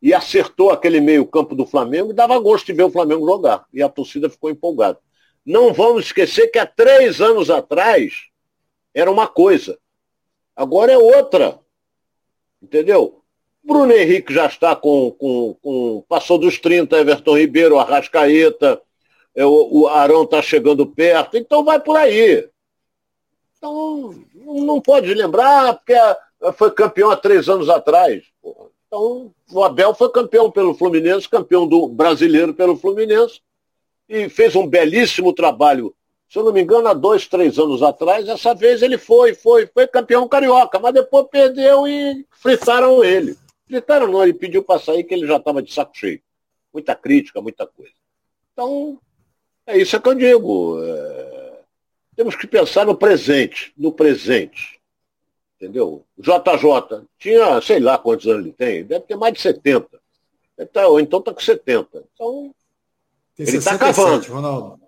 B: e acertou aquele meio-campo do Flamengo e dava gosto de ver o Flamengo jogar. E a torcida ficou empolgada. Não vamos esquecer que há três anos atrás era uma coisa. Agora é outra. Entendeu? Bruno Henrique já está com. com, com passou dos 30, Everton Ribeiro, Arrascaeta, é, o, o Arão está chegando perto, então vai por aí. Então, não pode lembrar, porque foi campeão há três anos atrás. Porra. Então, o Abel foi campeão pelo Fluminense, campeão do brasileiro pelo Fluminense, e fez um belíssimo trabalho. Se eu não me engano, há dois, três anos atrás, essa vez ele foi, foi, foi campeão carioca, mas depois perdeu e fritaram ele. Fritaram não, ele pediu para sair que ele já estava de saco cheio. Muita crítica, muita coisa. Então, é isso que eu digo. É... Temos que pensar no presente, no presente. Entendeu? O JJ tinha, sei lá quantos anos ele tem, deve ter mais de 70. Tá, ou então está com 70. Então, tem ele está cavando. Ronaldo.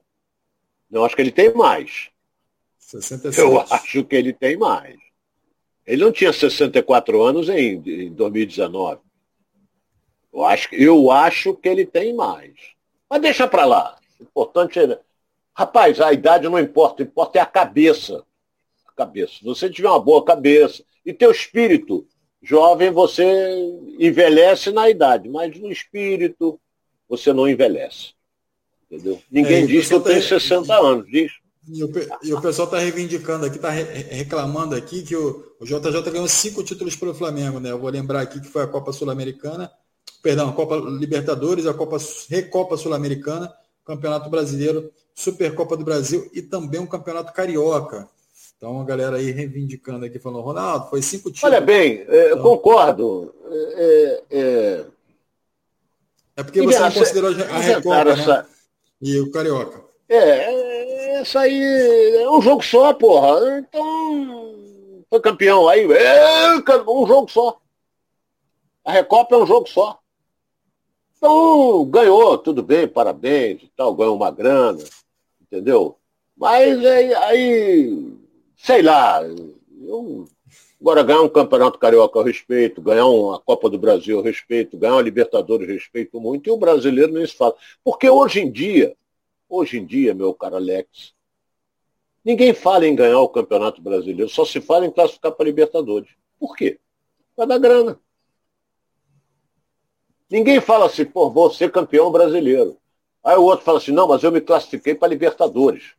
B: Não, acho que ele tem mais. 67. Eu acho que ele tem mais. Ele não tinha 64 anos em, em 2019. Eu acho, eu acho que ele tem mais. Mas deixa para lá. O importante é Rapaz, a idade não importa, importa é a cabeça. Cabeça. Se você tiver uma boa cabeça e teu espírito jovem, você envelhece na idade, mas no espírito você não envelhece. Entendeu? Ninguém é, diz que eu tenho tá... 60 anos, diz.
A: E o, e o pessoal está reivindicando aqui, está re, reclamando aqui que o, o JJ ganhou cinco títulos pelo Flamengo, né? Eu vou lembrar aqui que foi a Copa Sul-Americana, perdão, a Copa Libertadores, a Copa Recopa Sul-Americana, Campeonato Brasileiro, Supercopa do Brasil e também um Campeonato Carioca. Então a galera aí reivindicando aqui, falando, Ronaldo, foi cinco títulos.
B: Olha bem, é, eu então, concordo. É, é...
A: é porque você não considerou a Recopa, né? E o Carioca.
B: É, isso aí é um jogo só, porra. Então, foi campeão. Aí, é um jogo só. A Recopa é um jogo só. Então, ganhou, tudo bem, parabéns e tal, ganhou uma grana, entendeu? Mas aí, aí sei lá, eu, agora ganhar um campeonato carioca eu respeito, ganhar uma Copa do Brasil eu respeito, ganhar uma Libertadores eu respeito muito, e o brasileiro nem se fala. Porque hoje em dia, hoje em dia, meu caro Alex, ninguém fala em ganhar o Campeonato Brasileiro, só se fala em classificar para Libertadores. Por quê? Vai dar grana. Ninguém fala assim, pô, vou ser campeão brasileiro. Aí o outro fala assim, não, mas eu me classifiquei para Libertadores.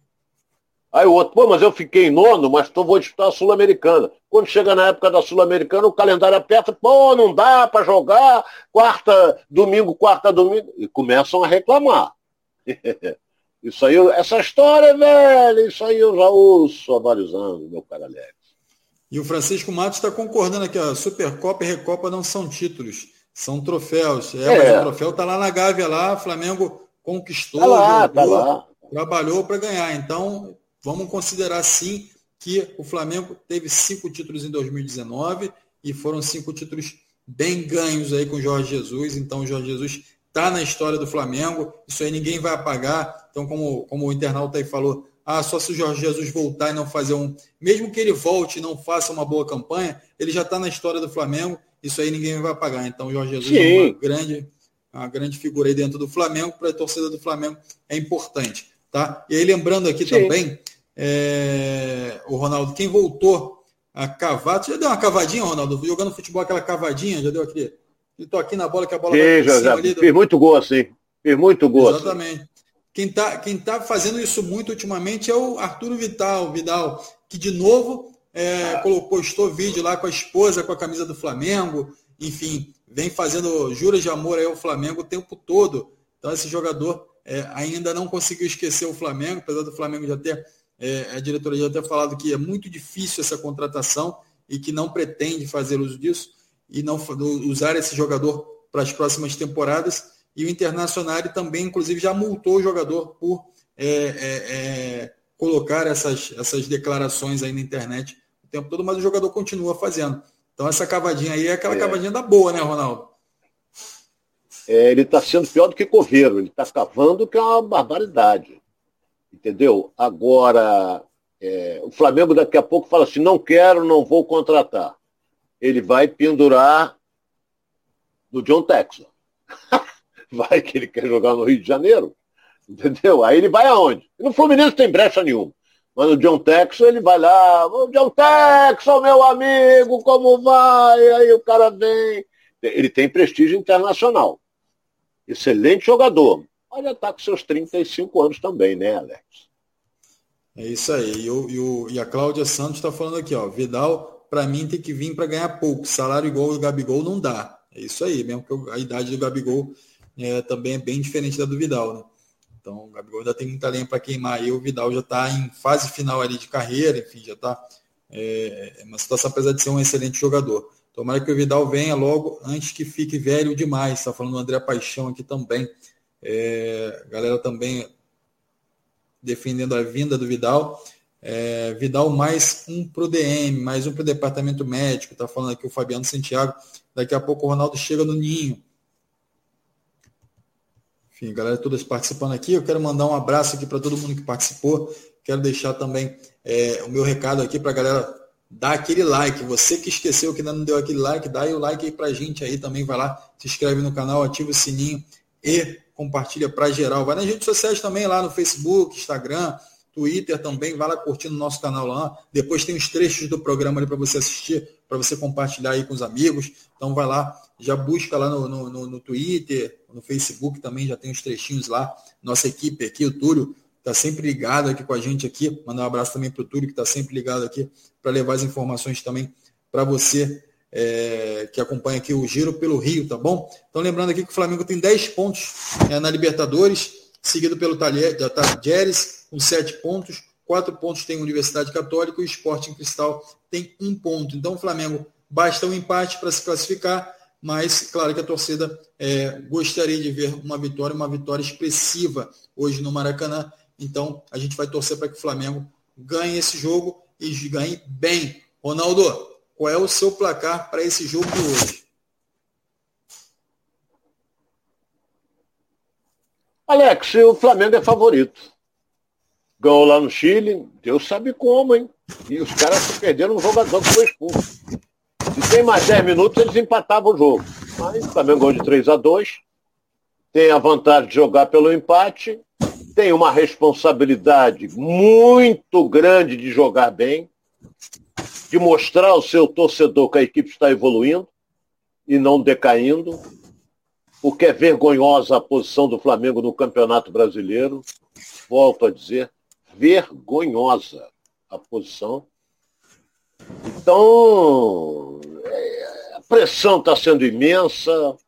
B: Aí o outro, pô, mas eu fiquei em nono, mas tô, vou disputar a Sul-Americana. Quando chega na época da Sul-Americana, o calendário aperta, pô, não dá para jogar, quarta, domingo, quarta, domingo. E começam a reclamar. isso aí, essa história, velho, isso aí eu já ouço há vários anos, meu cara Alex.
A: E o Francisco Matos está concordando aqui, ó, Supercopa e Recopa não são títulos. São troféus. É, é. Mas o troféu está lá na Gávea lá, Flamengo conquistou, tá lá, jogou, tá lá. trabalhou para ganhar. Então, vamos considerar sim que o Flamengo teve cinco títulos em 2019 e foram cinco títulos bem ganhos aí com o Jorge Jesus. Então, o Jorge Jesus está na história do Flamengo. Isso aí ninguém vai apagar. Então, como, como o internauta aí falou, ah, só se o Jorge Jesus voltar e não fazer um. Mesmo que ele volte e não faça uma boa campanha, ele já está na história do Flamengo isso aí ninguém vai pagar. Então, o Jorge Jesus Sim. é uma grande, uma grande figura aí dentro do Flamengo, para a torcida do Flamengo é importante. Tá? E aí, lembrando aqui Sim. também, é, o Ronaldo, quem voltou a cavar, já deu uma cavadinha, Ronaldo? Jogando futebol, aquela cavadinha, já deu aquele. Estou aqui na bola, que a bola
B: Sim, já, já. Ali, Fiz muito gol assim. Fiz muito gol.
A: Assim. Exatamente. Quem está quem tá fazendo isso muito ultimamente é o Arturo Vital, Vidal, que de novo é, colocou, postou vídeo lá com a esposa com a camisa do Flamengo, enfim, vem fazendo juras de amor aí ao Flamengo o tempo todo. Então esse jogador é, ainda não conseguiu esquecer o Flamengo, apesar do Flamengo já ter, é, a diretoria já ter falado que é muito difícil essa contratação e que não pretende fazer uso disso e não usar esse jogador para as próximas temporadas. E o Internacional também, inclusive, já multou o jogador por é, é, é colocar essas, essas declarações aí na internet tempo todo, mas o jogador continua fazendo. Então essa cavadinha aí é aquela é. cavadinha da boa, né, Ronaldo?
B: É, ele está sendo pior do que coveiro, ele está cavando que é uma barbaridade. Entendeu? Agora, é, o Flamengo daqui a pouco fala assim, não quero, não vou contratar. Ele vai pendurar no John Texas. vai que ele quer jogar no Rio de Janeiro. Entendeu? Aí ele vai aonde? no Fluminense tem brecha nenhuma. Mas o John Texon, ele vai lá, o John Texon, meu amigo, como vai? Aí o cara vem. Ele tem prestígio internacional. Excelente jogador. Já está com seus 35 anos também, né, Alex?
A: É isso aí. E, e, e a Cláudia Santos está falando aqui, ó. Vidal, para mim, tem que vir para ganhar pouco. Salário igual o Gabigol não dá. É isso aí, mesmo que a idade do Gabigol é, também é bem diferente da do Vidal, né? Então, o Gabigol ainda tem muita lenha para queimar. E o Vidal já está em fase final ali de carreira, enfim, já está é, é, uma situação, apesar de ser um excelente jogador. Tomara que o Vidal venha logo antes que fique velho demais. Está falando o André Paixão aqui também. É, galera também defendendo a vinda do Vidal. É, Vidal mais um para o DM, mais um para o departamento médico. Está falando aqui o Fabiano Santiago. Daqui a pouco o Ronaldo chega no ninho. Enfim, galera todas participando aqui. Eu quero mandar um abraço aqui para todo mundo que participou. Quero deixar também é, o meu recado aqui para a galera dar aquele like. Você que esqueceu que ainda não deu aquele like, dá aí o like aí para gente aí também. Vai lá, se inscreve no canal, ativa o sininho e compartilha para geral. Vai nas redes sociais também, lá no Facebook, Instagram, Twitter também, vai lá curtindo o nosso canal lá. Depois tem os trechos do programa ali para você assistir, para você compartilhar aí com os amigos. Então vai lá, já busca lá no, no, no, Twitter, no Facebook também, já tem os trechinhos lá. Nossa equipe aqui, o Túlio, está sempre ligado aqui com a gente aqui. Mandar um abraço também para o Túlio, que está sempre ligado aqui para levar as informações também para você é, que acompanha aqui o Giro pelo Rio, tá bom? Então lembrando aqui que o Flamengo tem 10 pontos é, na Libertadores, seguido pelo Talheres com 7 pontos, 4 pontos tem Universidade Católica e o Sporting Cristal tem um ponto. Então o Flamengo basta um empate para se classificar, mas claro que a torcida é, gostaria de ver uma vitória, uma vitória expressiva hoje no Maracanã. Então a gente vai torcer para que o Flamengo ganhe esse jogo e ganhe bem. Ronaldo, qual é o seu placar para esse jogo de hoje?
B: Alex, o Flamengo é favorito. Ganhou lá no Chile, Deus sabe como, hein? E os caras perderam um jogador que foi expulso. Se tem mais 10 minutos, eles empatavam o jogo. Mas o Flamengo ganhou de 3 a 2 tem a vantagem de jogar pelo empate, tem uma responsabilidade muito grande de jogar bem de mostrar ao seu torcedor que a equipe está evoluindo e não decaindo, porque é vergonhosa a posição do Flamengo no Campeonato Brasileiro. Volto a dizer, vergonhosa a posição. Então, é, a pressão está sendo imensa,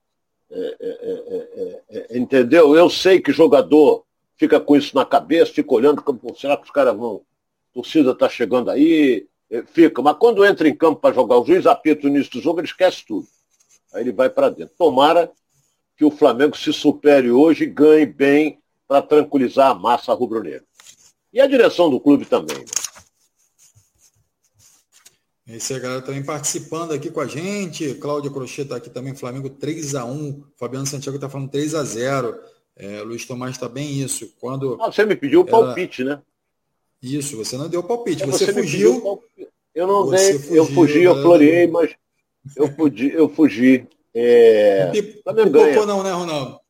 B: é é, é, é, entendeu? Eu sei que jogador fica com isso na cabeça, fica olhando, será que os caras vão. A torcida está chegando aí, é, fica. Mas quando entra em campo para jogar, o juiz apita o início do jogo, ele esquece tudo. Aí ele vai para dentro. Tomara que o Flamengo se supere hoje e ganhe bem para tranquilizar a massa rubro-negra. E a direção do clube também. Né?
A: Esse é a galera também participando aqui com a gente. Cláudia Crochê está aqui também, Flamengo 3 a 1 Fabiano Santiago está falando 3 a 0 é, Luiz Tomás está bem isso. Quando
B: ah, você me pediu o palpite, né?
A: Isso, você não deu palpite, é, você, você fugiu.
B: Eu não dei, eu fugi, eu floreei, mas eu fugi, eu fugi. É...
A: Não pipocou não, né, Ronaldo?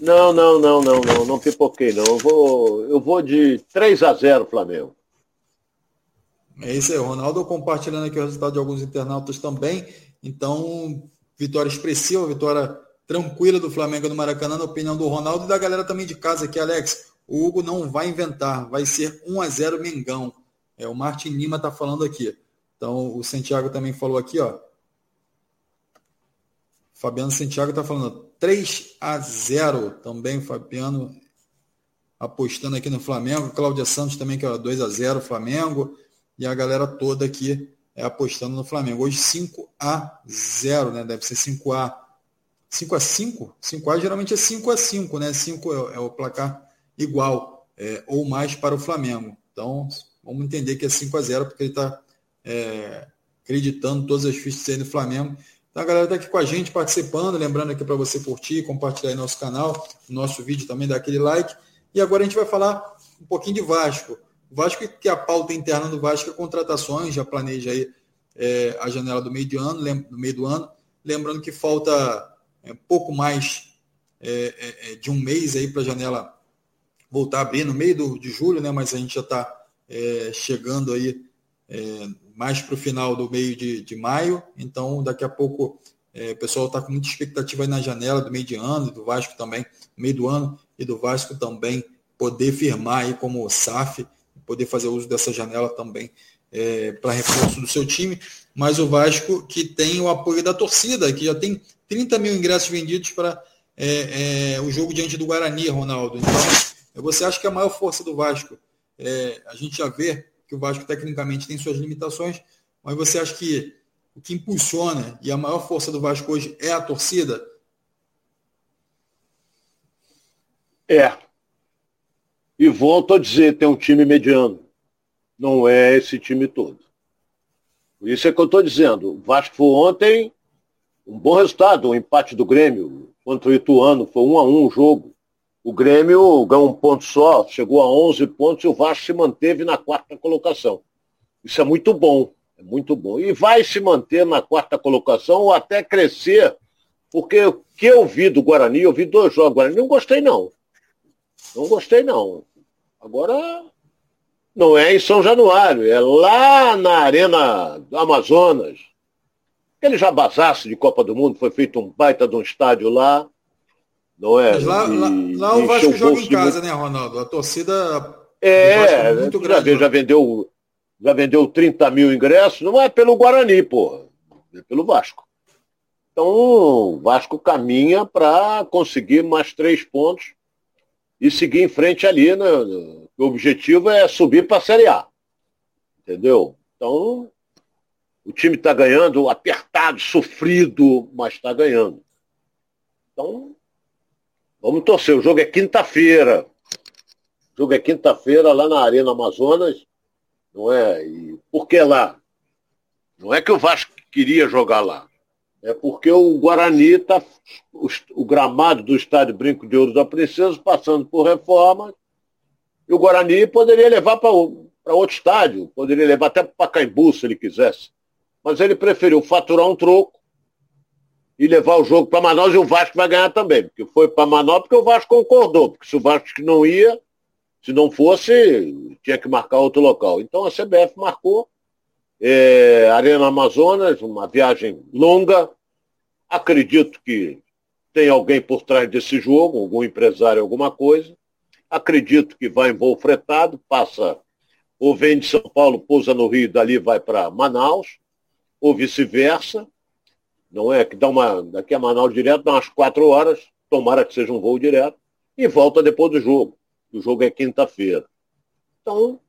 B: Não, não, não, não, não, não pipoquei não. Eu vou, eu vou de 3 a 0 Flamengo.
A: É isso aí, Ronaldo compartilhando aqui o resultado de alguns internautas também. Então, vitória expressiva, vitória tranquila do Flamengo no Maracanã, na opinião do Ronaldo e da galera também de casa aqui, Alex o Hugo não vai inventar, vai ser 1 a 0 Mengão. É, o Martin Lima está falando aqui. Então, o Santiago também falou aqui, ó. Fabiano Santiago está falando 3 a 0 também, Fabiano apostando aqui no Flamengo. Cláudia Santos também, que é 2 a 0 Flamengo. E a galera toda aqui é apostando no Flamengo. Hoje 5 a 0 né? Deve ser 5 a 5 a 5? 5 a geralmente é 5 a 5, né? 5 é, é o placar igual é, ou mais para o Flamengo. Então, vamos entender que é 5 a 0 porque ele está é, acreditando todas as fichas aí do Flamengo. Então, a galera está aqui com a gente, participando. Lembrando aqui para você curtir, compartilhar nosso canal, nosso vídeo também, dar aquele like. E agora a gente vai falar um pouquinho de Vasco. O Vasco, que a pauta interna do Vasco é contratações, já planeja aí é, a janela do meio, de ano, do meio do ano. Lembrando que falta é, pouco mais é, é, é de um mês aí para a janela voltar a abrir no meio do, de julho, né? mas a gente já está é, chegando aí é, mais para o final do meio de, de maio, então daqui a pouco é, o pessoal está com muita expectativa aí na janela do meio de ano, do Vasco também, meio do ano, e do Vasco também poder firmar aí como SAF, poder fazer uso dessa janela também é, para reforço do seu time, mas o Vasco que tem o apoio da torcida, que já tem 30 mil ingressos vendidos para é, é, o jogo diante do Guarani, Ronaldo. Então, você acha que a maior força do Vasco, é, a gente já vê que o Vasco tecnicamente tem suas limitações, mas você acha que o que impulsiona e a maior força do Vasco hoje é a torcida?
B: É. E volto a dizer, tem um time mediano. Não é esse time todo. Por isso é que eu estou dizendo. O Vasco foi ontem um bom resultado, um empate do Grêmio contra o Ituano. Foi um a um o jogo. O Grêmio ganhou um ponto só, chegou a 11 pontos e o Vasco se manteve na quarta colocação. Isso é muito bom, é muito bom. E vai se manter na quarta colocação ou até crescer, porque que eu vi do Guarani, eu vi dois jogos do Guarani, não gostei não. Não gostei não. Agora, não é em São Januário, é lá na Arena do Amazonas. Aquele jabazaço de Copa do Mundo, foi feito um baita de um estádio lá. Não é?
A: Mas lá,
B: e,
A: lá, lá o Vasco joga em casa, né, Ronaldo? A torcida.
B: É, é muito grande. Já, já, vendeu, já vendeu 30 mil ingressos, não é pelo Guarani, porra. É pelo Vasco. Então, o Vasco caminha para conseguir mais três pontos e seguir em frente ali. Né? O objetivo é subir para a Série A. Entendeu? Então, o time está ganhando, apertado, sofrido, mas está ganhando. Então, vamos torcer. O jogo é quinta-feira. O jogo é quinta-feira lá na Arena Amazonas. Não é? E por que lá? Não é que o Vasco queria jogar lá. É porque o Guarani está. O, o, gramado do estádio Brinco de Ouro da Princesa passando por reforma. E o Guarani poderia levar para outro estádio, poderia levar até para Pacaembu se ele quisesse. Mas ele preferiu faturar um troco e levar o jogo para Manaus e o Vasco vai ganhar também. Porque foi para Manaus porque o Vasco concordou. Porque se o Vasco não ia, se não fosse, tinha que marcar outro local. Então a CBF marcou é, Arena Amazonas, uma viagem longa. Acredito que tem alguém por trás desse jogo, algum empresário, alguma coisa. Acredito que vai em voo fretado, passa ou vem de São Paulo, pousa no Rio, dali vai para Manaus, ou vice-versa. Não é que dá uma. Daqui a Manaus direto, dá umas quatro horas, tomara que seja um voo direto, e volta depois do jogo. O jogo é quinta-feira. Então,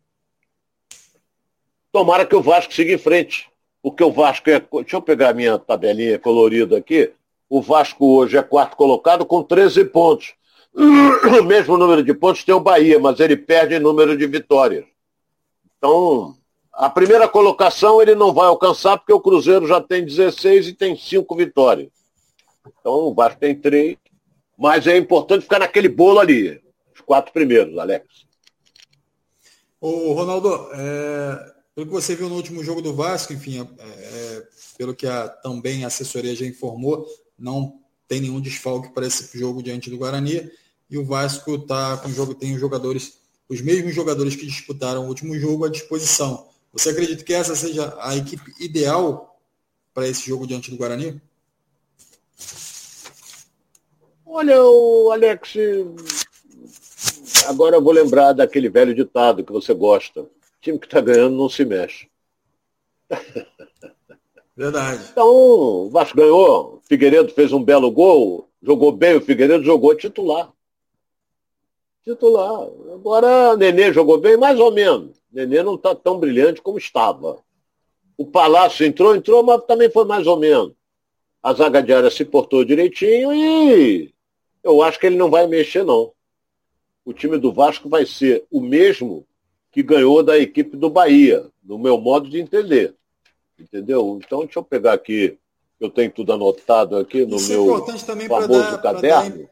B: Tomara que o Vasco siga em frente. Porque o Vasco é. Deixa eu pegar minha tabelinha colorida aqui. O Vasco hoje é quarto colocado com 13 pontos. O mesmo número de pontos tem o Bahia, mas ele perde em número de vitórias. Então, a primeira colocação ele não vai alcançar porque o Cruzeiro já tem 16 e tem 5 vitórias. Então o Vasco tem 3. Mas é importante ficar naquele bolo ali. Os quatro primeiros, Alex.
A: Ô, Ronaldo, é, pelo que você viu no último jogo do Vasco, enfim, é, é, pelo que a, também a assessoria já informou, não tem nenhum desfalque para esse jogo diante do Guarani. E o Vasco tá com o jogo, tem os jogadores, os mesmos jogadores que disputaram o último jogo à disposição. Você acredita que essa seja a equipe ideal para esse jogo diante do Guarani?
B: Olha, o Alex, agora eu vou lembrar daquele velho ditado que você gosta time que está ganhando não se mexe.
A: Verdade.
B: Então, o Vasco ganhou, o Figueiredo fez um belo gol, jogou bem, o Figueiredo jogou titular. Titular. Agora, Nenê jogou bem, mais ou menos. Nenê não está tão brilhante como estava. O Palácio entrou, entrou, mas também foi mais ou menos. A zaga de área se portou direitinho e eu acho que ele não vai mexer, não. O time do Vasco vai ser o mesmo que ganhou da equipe do Bahia, no meu modo de entender. Entendeu? Então, deixa eu pegar aqui, eu tenho tudo anotado aqui no Isso é meu é também famoso dar, caderno. Dar,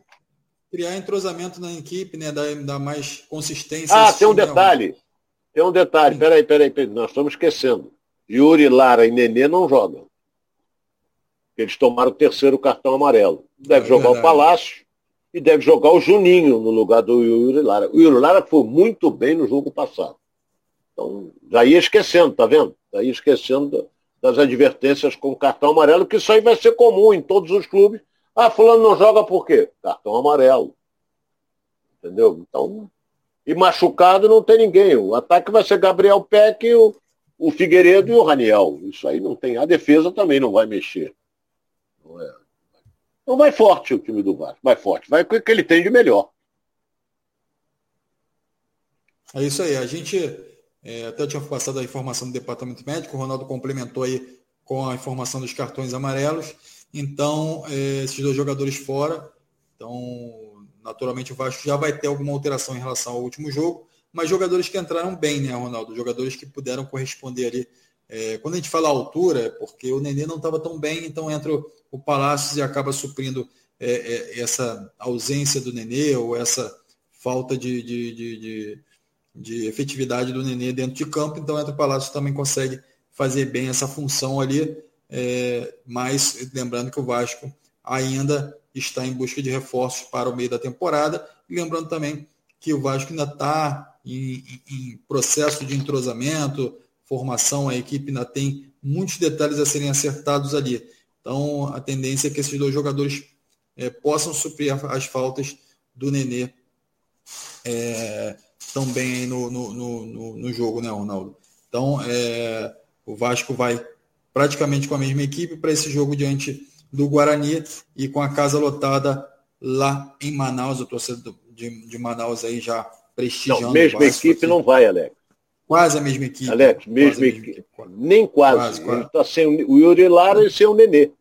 A: criar entrosamento na equipe, né? Dar, dar mais consistência.
B: Ah, tem um né, detalhe. Tem um detalhe. Peraí, peraí, peraí. Nós estamos esquecendo. Yuri, Lara e Nenê não jogam. Eles tomaram o terceiro cartão amarelo. Deve é jogar verdade. o Palácio e deve jogar o Juninho no lugar do Yuri Lara. O Yuri Lara foi muito bem no jogo passado. Então, já ia esquecendo, tá vendo? Já ia esquecendo das advertências com cartão amarelo, que isso aí vai ser comum em todos os clubes. Ah, fulano não joga por quê? Cartão amarelo. Entendeu? Então, e machucado não tem ninguém. O ataque vai ser Gabriel Peck, o, o Figueiredo e o Raniel. Isso aí não tem. A defesa também não vai mexer. Não é. Então vai forte o time do Vasco, vai forte, vai com o que ele tem de melhor.
A: É isso aí, a gente é, até tinha passado a informação do departamento médico, o Ronaldo complementou aí com a informação dos cartões amarelos. Então, é, esses dois jogadores fora. Então, naturalmente o Vasco já vai ter alguma alteração em relação ao último jogo, mas jogadores que entraram bem, né, Ronaldo? Jogadores que puderam corresponder ali. É, quando a gente fala altura, é porque o Nenê não estava tão bem, então entra o Palácios e acaba suprindo é, é, essa ausência do Nenê ou essa falta de, de, de, de, de efetividade do Nenê dentro de campo. Então, entra o Palácios também consegue fazer bem essa função ali. É, mas lembrando que o Vasco ainda está em busca de reforços para o meio da temporada. E lembrando também que o Vasco ainda está em, em, processo de entrosamento, formação, a equipe ainda tem muitos detalhes a serem acertados ali. Então, a tendência é que esses dois jogadores é, possam suprir as faltas do Nenê é, também no, no, no, no, jogo, né, Ronaldo? Então, é, o Vasco vai praticamente com a mesma equipe para esse jogo diante do Guarani e com a casa lotada lá em Manaus, o torcedor de, de Manaus aí já prestigiando.
B: Não, mesma equipe aqui. não vai, Alex.
A: Quase a mesma equipe.
B: Alex, mesma equipe. equipe. Nem quase. quase, quase. Tá sem o Yuri Lara e sem o Nenê.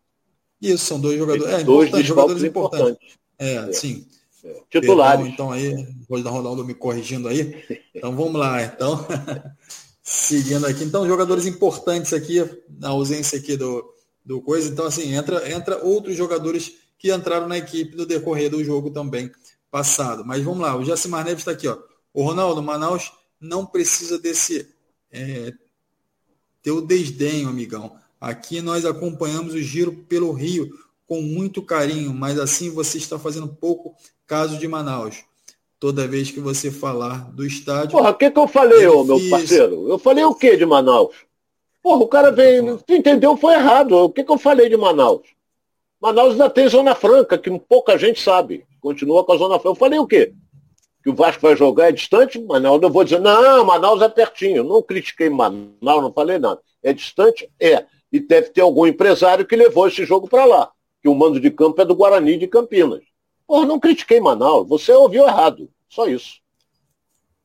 A: Isso, são dois jogadores. É,
B: dois jogadores importantes. importantes.
A: É, é, sim.
B: É. Titulares.
A: Perdão, então aí, vou dar Ronaldo me corrigindo aí. Então vamos lá. Então, seguindo aqui. Então, jogadores importantes aqui, na ausência aqui do, do coisa. Então, assim, entra, entra outros jogadores que entraram na equipe no decorrer do jogo também passado. Mas vamos lá, o Jacimar Neves está aqui, ó. O Ronaldo, Manaus não precisa desse é, teu desdenho, amigão. Aqui nós acompanhamos o giro pelo Rio com muito carinho, mas assim você está fazendo pouco caso de Manaus. Toda vez que você falar do estádio.
B: Porra, o que, que eu falei, ô, meu parceiro? Eu falei o que de Manaus? Porra, o cara veio. Tu entendeu? Foi errado. O que, que eu falei de Manaus? Manaus ainda tem Zona Franca, que pouca gente sabe. Continua com a Zona Franca. Eu falei o quê? Que o Vasco vai jogar é distante? Manaus, eu vou dizer, não, Manaus é pertinho. Não critiquei Manaus, não falei nada. É distante? É. E deve ter algum empresário que levou esse jogo para lá. Que o mando de campo é do Guarani de Campinas. Porra, não critiquei Manaus. Você ouviu errado. Só isso.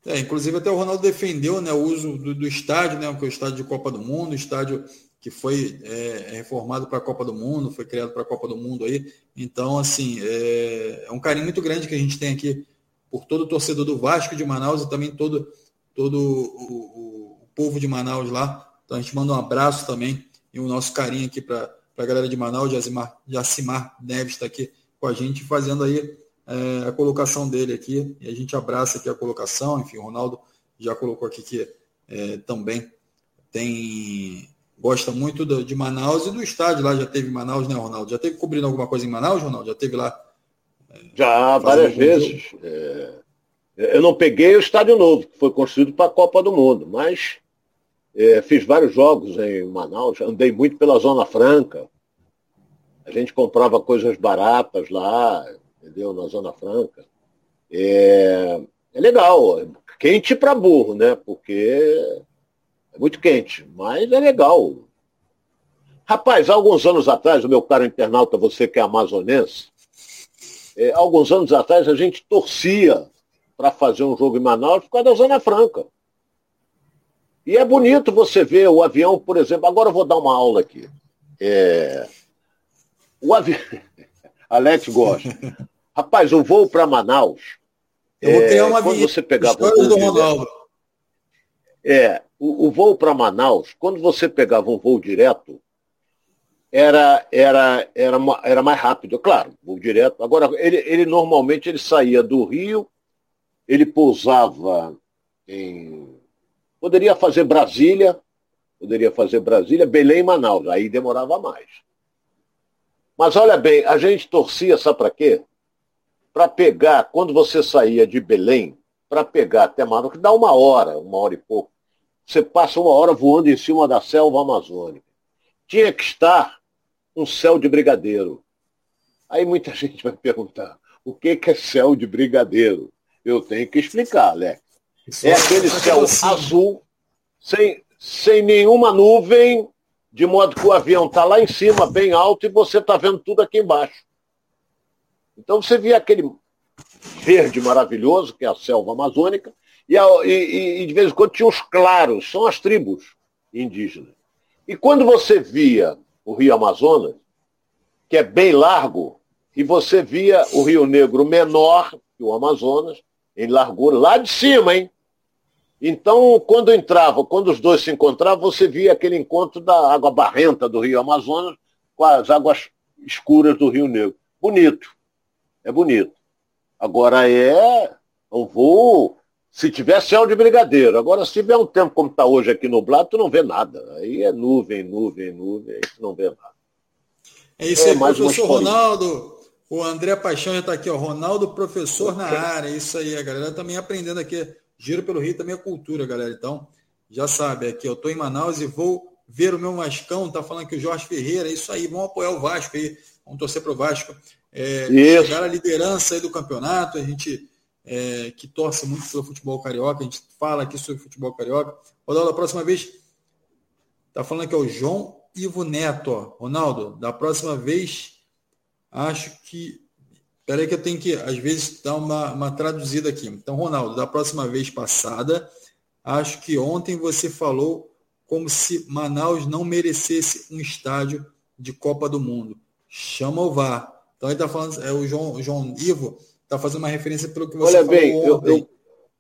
A: É, inclusive até o Ronaldo defendeu né, o uso do, do estádio, né, é o estádio de Copa do Mundo, estádio que foi é, reformado para a Copa do Mundo, foi criado para a Copa do Mundo aí. Então, assim, é, é, um carinho muito grande que a gente tem aqui por todo o torcedor do Vasco de Manaus e também todo, todo o, o povo de Manaus lá. Então a gente manda um abraço também e o nosso carinho aqui para a galera de Manaus, Jacimar, Jacimar Neves está aqui com a gente fazendo aí é, a colocação dele aqui. E a gente abraça aqui a colocação. Enfim, o Ronaldo já colocou aqui que é, também tem gosta muito do, de Manaus e do estádio lá. Já teve Manaus, né, Ronaldo? Já teve cobrindo alguma coisa em Manaus, Ronaldo? Já teve lá?
B: É, já, várias vezes. É, eu não peguei o estádio novo, que foi construído para a Copa do Mundo, mas é, fiz vários jogos em Manaus, andei muito pela Zona Franca. A gente comprava coisas baratas lá, entendeu? Na Zona Franca. É, é legal, quente para burro, né? Porque é muito quente, mas é legal. Rapaz, alguns anos atrás, o meu caro internauta, você que é amazonense, é, alguns anos atrás a gente torcia para fazer um jogo em Manaus por causa da Zona Franca. E é bonito você ver o avião, por exemplo. Agora eu vou dar uma aula aqui. É... O avião. Alex gosta. Rapaz, o voo para Manaus.
A: Eu vou criar uma
B: é, quando você pegava voo do Ronaldo. É, o, o voo para Manaus, quando você pegava um voo direto, era, era, era, era mais rápido, claro, voo direto. Agora, ele, ele normalmente ele saía do Rio, ele pousava em. Poderia fazer Brasília, poderia fazer Brasília, Belém e Manaus, aí demorava mais. Mas olha bem, a gente torcia, sabe para quê? Para pegar, quando você saía de Belém, para pegar até Manaus, que dá uma hora, uma hora e pouco, você passa uma hora voando em cima da selva amazônica. Tinha que estar um céu de brigadeiro. Aí muita gente vai perguntar, o que é céu de brigadeiro? Eu tenho que explicar, Alex. é, aquele céu azul, sem, sem nenhuma nuvem, de modo que o avião está lá em cima, bem alto, e você está vendo tudo aqui embaixo. Então você vê aquele verde maravilhoso, que é a selva amazônica, e, e, e de vez em quando tinha os claros, são as tribos indígenas. E quando você via o Rio Amazonas, que é bem largo, e você via o Rio Negro menor que o Amazonas, em largura, lá de cima, hein? Então, quando entrava, quando os dois se encontravam, você via aquele encontro da água barrenta do Rio Amazonas com as águas escuras do Rio Negro. Bonito. É bonito. Agora é um voo se tiver céu de brigadeiro. Agora, se tiver um tempo como está hoje aqui nublado, tu não vê nada. Aí é nuvem, nuvem, nuvem, aí tu não vê nada.
A: É isso aí, é, mais professor Ronaldo. O André Paixão já está aqui, ó. Ronaldo, professor na área. Isso aí, a galera também aprendendo aqui. Giro pelo Rio também é cultura, galera. Então, já sabe, aqui eu estou em Manaus e vou ver o meu Vascão. Tá falando que o Jorge Ferreira, é isso aí, vamos apoiar o Vasco aí, vamos torcer para o Vasco. É, chegar à liderança aí do campeonato, a gente é, que torce muito pelo futebol carioca, a gente fala aqui sobre futebol carioca. Ronaldo, da próxima vez, tá falando que é o João Ivo Neto. Ronaldo, da próxima vez, acho que. Peraí que eu tenho que, às vezes, dar uma, uma traduzida aqui. Então, Ronaldo, da próxima vez passada, acho que ontem você falou como se Manaus não merecesse um estádio de Copa do Mundo. Chama o VAR. Então ele está falando, é o João, o João Ivo está fazendo uma referência pelo que você
B: Olha falou bem, ontem. Eu, eu,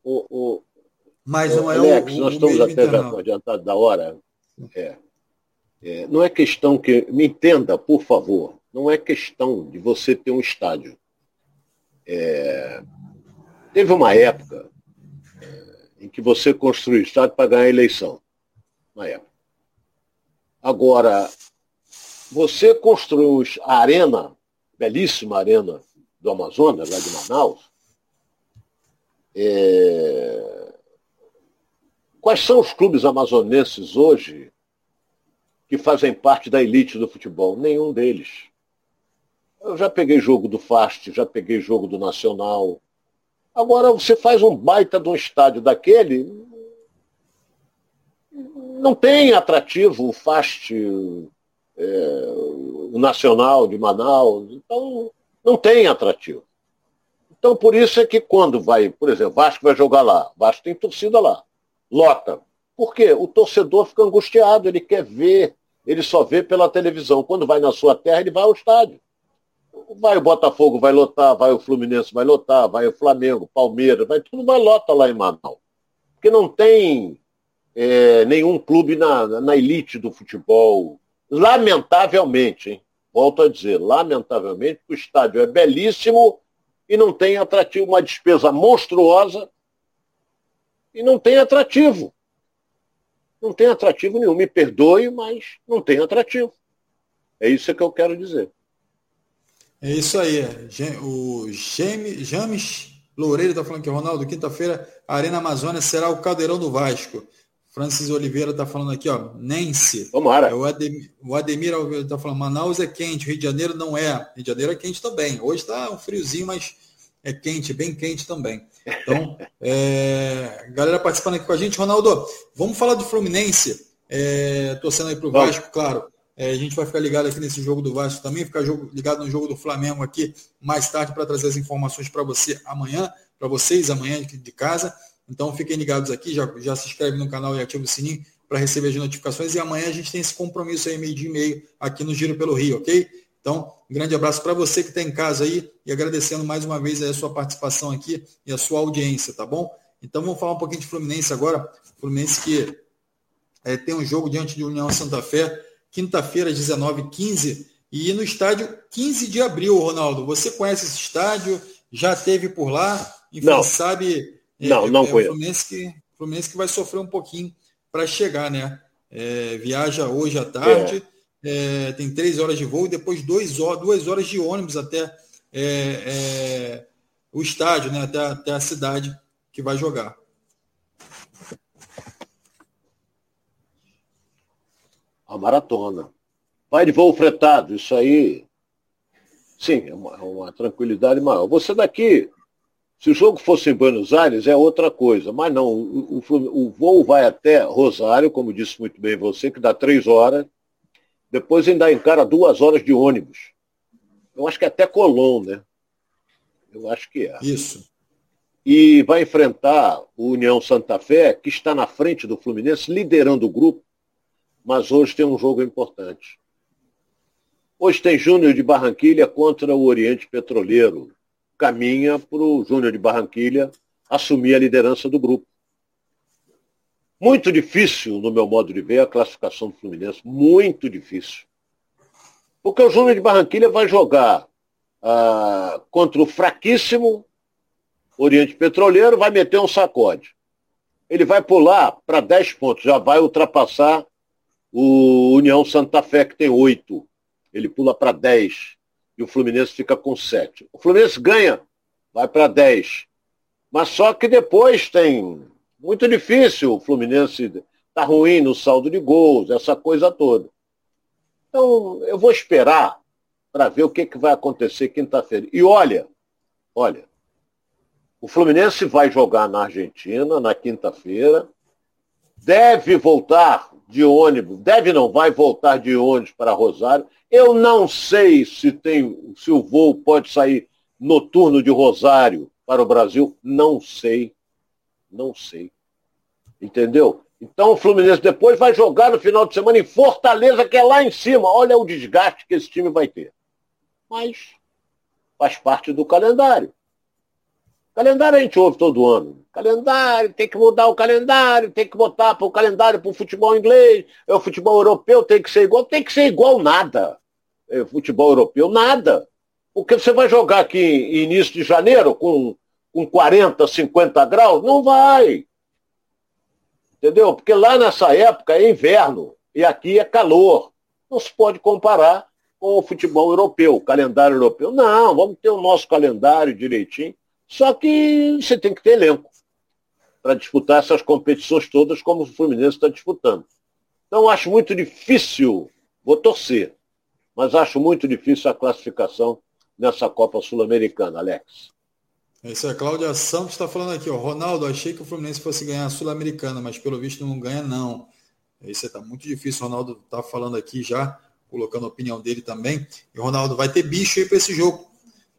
B: o, o,
A: Mas não é
B: Alex, o, nós estamos até já adiantado da hora. É, é, não é questão que. Me entenda, por favor. Não é questão de você ter um estádio. É, teve uma época é, em que você construiu estádio para ganhar a eleição. Na época. Agora, você construiu a arena, belíssima arena do Amazonas, lá de Manaus. É... Quais são os clubes amazonenses hoje que fazem parte da elite do futebol? Nenhum deles. Eu já peguei jogo do Fast, já peguei jogo do Nacional. Agora você faz um baita de um estádio daquele, não tem atrativo o Fast, é, o Nacional de Manaus, então não tem atrativo. Então por isso é que quando vai, por exemplo, Vasco vai jogar lá, Vasco tem torcida lá, lota. Por quê? O torcedor fica angustiado, ele quer ver, ele só vê pela televisão. Quando vai na sua terra, ele vai ao estádio. Vai o Botafogo, vai lotar, vai o Fluminense, vai lotar, vai o Flamengo, Palmeiras, vai tudo vai lota lá em Manaus. Porque não tem é, nenhum clube na, na elite do futebol. Lamentavelmente, hein? volto a dizer, lamentavelmente, o estádio é belíssimo e não tem atrativo, uma despesa monstruosa e não tem atrativo. Não tem atrativo nenhum. Me perdoe, mas não tem atrativo. É isso que eu quero dizer.
A: É isso aí. O James Loureiro está falando que Ronaldo, quinta-feira, Arena Amazônia será o caldeirão do Vasco. Francis Oliveira está falando aqui, ó, Nense.
B: Tomara.
A: É o, Ademir, o Ademir está falando, Manaus é quente, Rio de Janeiro não é. Rio de Janeiro é quente também. Hoje está um friozinho, mas é quente, bem quente também. Então, é, galera participando aqui com a gente. Ronaldo, vamos falar do Fluminense. É, torcendo aí para o Vasco, claro. É, a gente vai ficar ligado aqui nesse jogo do Vasco também, ficar jogo, ligado no jogo do Flamengo aqui mais tarde para trazer as informações para você amanhã, para vocês amanhã de, de casa. Então fiquem ligados aqui, já, já se inscreve no canal e ativa o sininho para receber as notificações. E amanhã a gente tem esse compromisso aí, meio dia e meio, aqui no Giro pelo Rio, ok? Então, um grande abraço para você que está em casa aí e agradecendo mais uma vez a sua participação aqui e a sua audiência, tá bom? Então vamos falar um pouquinho de Fluminense agora. Fluminense que é, tem um jogo diante de União Santa Fé, quinta-feira, 19h15, e no estádio 15 de abril, Ronaldo. Você conhece esse estádio? Já teve por lá? Enfim,
B: Não.
A: sabe
B: não, é, não
A: é,
B: foi.
A: O Fluminense que, Fluminense que vai sofrer um pouquinho para chegar, né? É, viaja hoje à tarde, é. é. tem três horas de voo, depois dois, duas horas de ônibus até é, é, o estádio, né? Até, até a cidade que vai jogar.
B: A maratona. Vai de voo fretado, isso aí. Sim, é uma, uma tranquilidade maior. Você daqui se o jogo fosse em Buenos Aires, é outra coisa. Mas não, o, o, o, voo vai até Rosário, como disse muito bem você, que dá três horas. Depois ainda encara duas horas de ônibus. Eu acho que é até Colón, né? Eu acho que é.
A: Isso.
B: E vai enfrentar o União Santa Fé, que está na frente do Fluminense, liderando o grupo, mas hoje tem um jogo importante. Hoje tem Júnior de Barranquilha contra o Oriente Petroleiro caminha para o Júnior de Barranquilha assumir a liderança do grupo. Muito difícil, no meu modo de ver, a classificação do Fluminense. Muito difícil. Porque o Júnior de Barranquilha vai jogar ah, contra o fraquíssimo Oriente Petroleiro, vai meter um sacode. Ele vai pular para 10 pontos, já vai ultrapassar o União Santa Fé, que tem 8. Ele pula para 10. E o Fluminense fica com 7. O Fluminense ganha, vai para 10. Mas só que depois tem muito difícil o Fluminense tá ruim no saldo de gols, essa coisa toda. Então, eu vou esperar para ver o que, que vai acontecer quinta-feira. E olha, olha, o Fluminense vai jogar na Argentina na quinta-feira, deve voltar de ônibus, deve não, vai voltar de ônibus para Rosário. Eu não sei se tem, se o voo pode sair noturno de Rosário para o Brasil, não sei, não sei. Entendeu? Então o Fluminense depois vai jogar no final de semana em Fortaleza, que é lá em cima. Olha o desgaste que esse time vai ter. Mas faz parte do calendário. Calendário a gente ouve todo ano. Calendário, tem que mudar o calendário, tem que botar para o calendário para o futebol inglês, é o futebol europeu, tem que ser igual, tem que ser igual nada. É, futebol europeu, nada. Porque você vai jogar aqui em início de janeiro com, com 40, 50 graus? Não vai. Entendeu? Porque lá nessa época é inverno e aqui é calor. Não se pode comparar com o futebol europeu, o calendário europeu. Não, vamos ter o nosso calendário direitinho. Só que você tem que ter elenco para disputar essas competições todas como o Fluminense está disputando. Então acho muito difícil, vou torcer, mas acho muito difícil a classificação nessa Copa Sul-Americana, Alex.
A: Isso é a Cláudia Santos está falando aqui, ó. Ronaldo, achei que o Fluminense fosse ganhar a Sul-Americana, mas pelo visto não ganha, não. Isso está muito difícil. O Ronaldo está falando aqui já, colocando a opinião dele também. E Ronaldo vai ter bicho aí para esse jogo.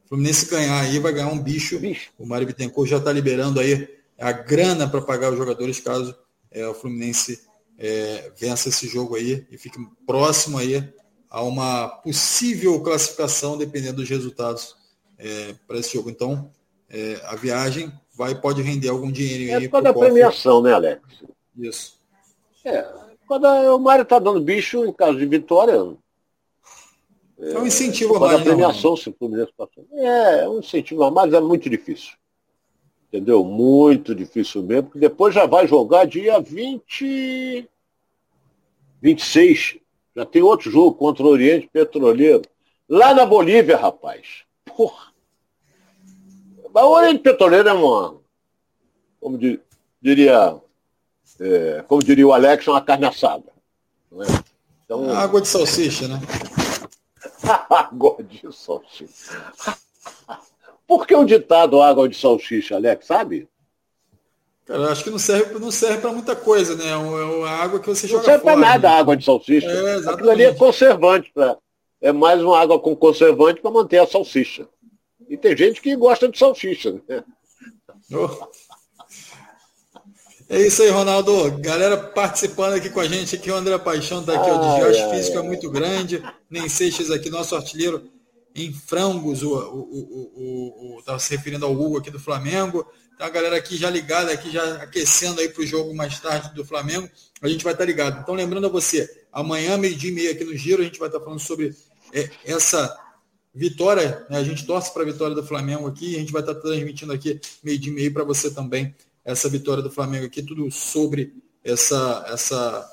A: O Fluminense ganhar aí, vai ganhar um bicho. bicho. O Mário Bittencourt já está liberando aí a grana para pagar os jogadores caso é, o Fluminense é, vença esse jogo aí e fique próximo aí a uma possível classificação, dependendo dos resultados é, para esse jogo. Então, é, a viagem vai pode render algum dinheiro
B: é aí. É toda a premiação, né, Alex?
A: Isso.
B: É, quando o Mário está dando bicho em caso de vitória.
A: É, é um incentivo
B: a mais. Né, premiação, se o Fluminense. É, é um incentivo a mais, é muito difícil. Entendeu? Muito difícil mesmo, porque depois já vai jogar dia 20. 26. Já tem outro jogo contra o Oriente Petroleiro. Lá na Bolívia, rapaz. Porra. Mas o Oriente Petroleiro é uma, como diria, é, como diria o Alex, é uma carne assada.
A: É? Então, água de salsicha, né?
B: água de salsicha. Por que o ditado água de salsicha, Alex, sabe?
A: Cara, eu acho que não serve, não serve para muita coisa, né? É é água que você
B: joga Não serve para nada né? a água de salsicha. É, Aquilo ali é conservante. Pra, é mais uma água com conservante para manter a salsicha. E tem gente que gosta de salsicha. Né?
A: Oh. É isso aí, Ronaldo. Galera participando aqui com a gente aqui, o André Paixão está aqui, ai, o desgaste físico ai. é muito grande. Nem Seixas aqui, nosso artilheiro em frangos, o, o, o, o, tá se referindo ao Hugo aqui do Flamengo. Então a galera aqui já ligada, aqui já aquecendo aí para o jogo mais tarde do Flamengo. A gente vai estar tá ligado. Então lembrando a você, amanhã, meio-dia e meia aqui no Giro, a gente vai estar tá falando sobre é, essa vitória, né? a gente torce para a vitória do Flamengo aqui, a gente vai estar transmitindo aqui meio de meio para você também essa vitória do Flamengo aqui, tudo sobre essa, essa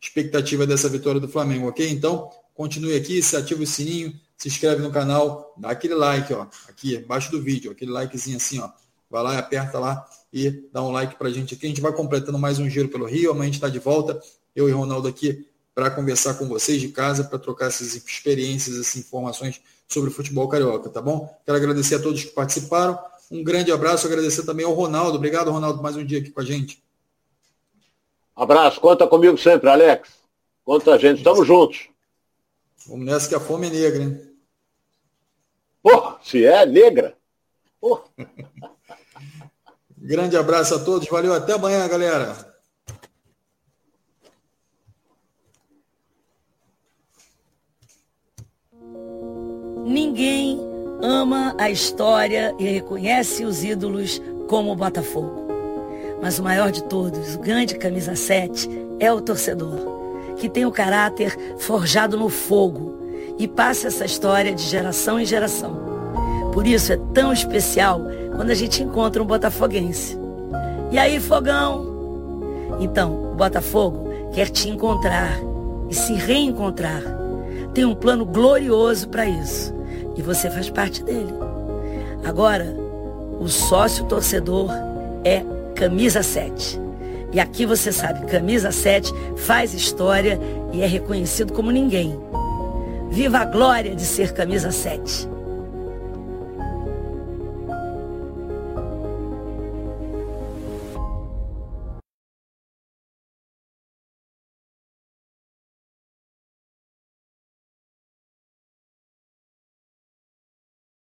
A: expectativa dessa vitória do Flamengo, ok? Então, continue aqui, se ativa o sininho, se inscreve no canal, dá aquele like, ó, aqui embaixo do vídeo, aquele likezinho assim, ó, vai lá e aperta lá e dá um like pra gente aqui. A gente vai completando mais um giro pelo Rio, amanhã a gente está de volta, eu e Ronaldo aqui para conversar com vocês de casa, para trocar essas experiências, essas informações sobre o futebol carioca, tá bom? Quero agradecer a todos que participaram. Um grande abraço, agradecer também ao Ronaldo. Obrigado, Ronaldo, mais um dia aqui com a gente.
B: Abraço, conta comigo sempre, Alex. Conta a gente, estamos juntos.
A: Vamos nessa que a fome é negra, hein?
B: Porra, se é negra. Porra.
A: grande abraço a todos, valeu, até amanhã, galera.
C: Ninguém ama a história e reconhece os ídolos como o Botafogo. Mas o maior de todos, o grande camisa 7, é o torcedor, que tem o caráter forjado no fogo e passa essa história de geração em geração. Por isso é tão especial quando a gente encontra um botafoguense. E aí, fogão? Então, o Botafogo quer te encontrar e se reencontrar. Tem um plano glorioso para isso e você faz parte dele. Agora, o sócio torcedor é camisa 7. E aqui você sabe, camisa 7 faz história e é reconhecido como ninguém. Viva a glória de ser camisa 7.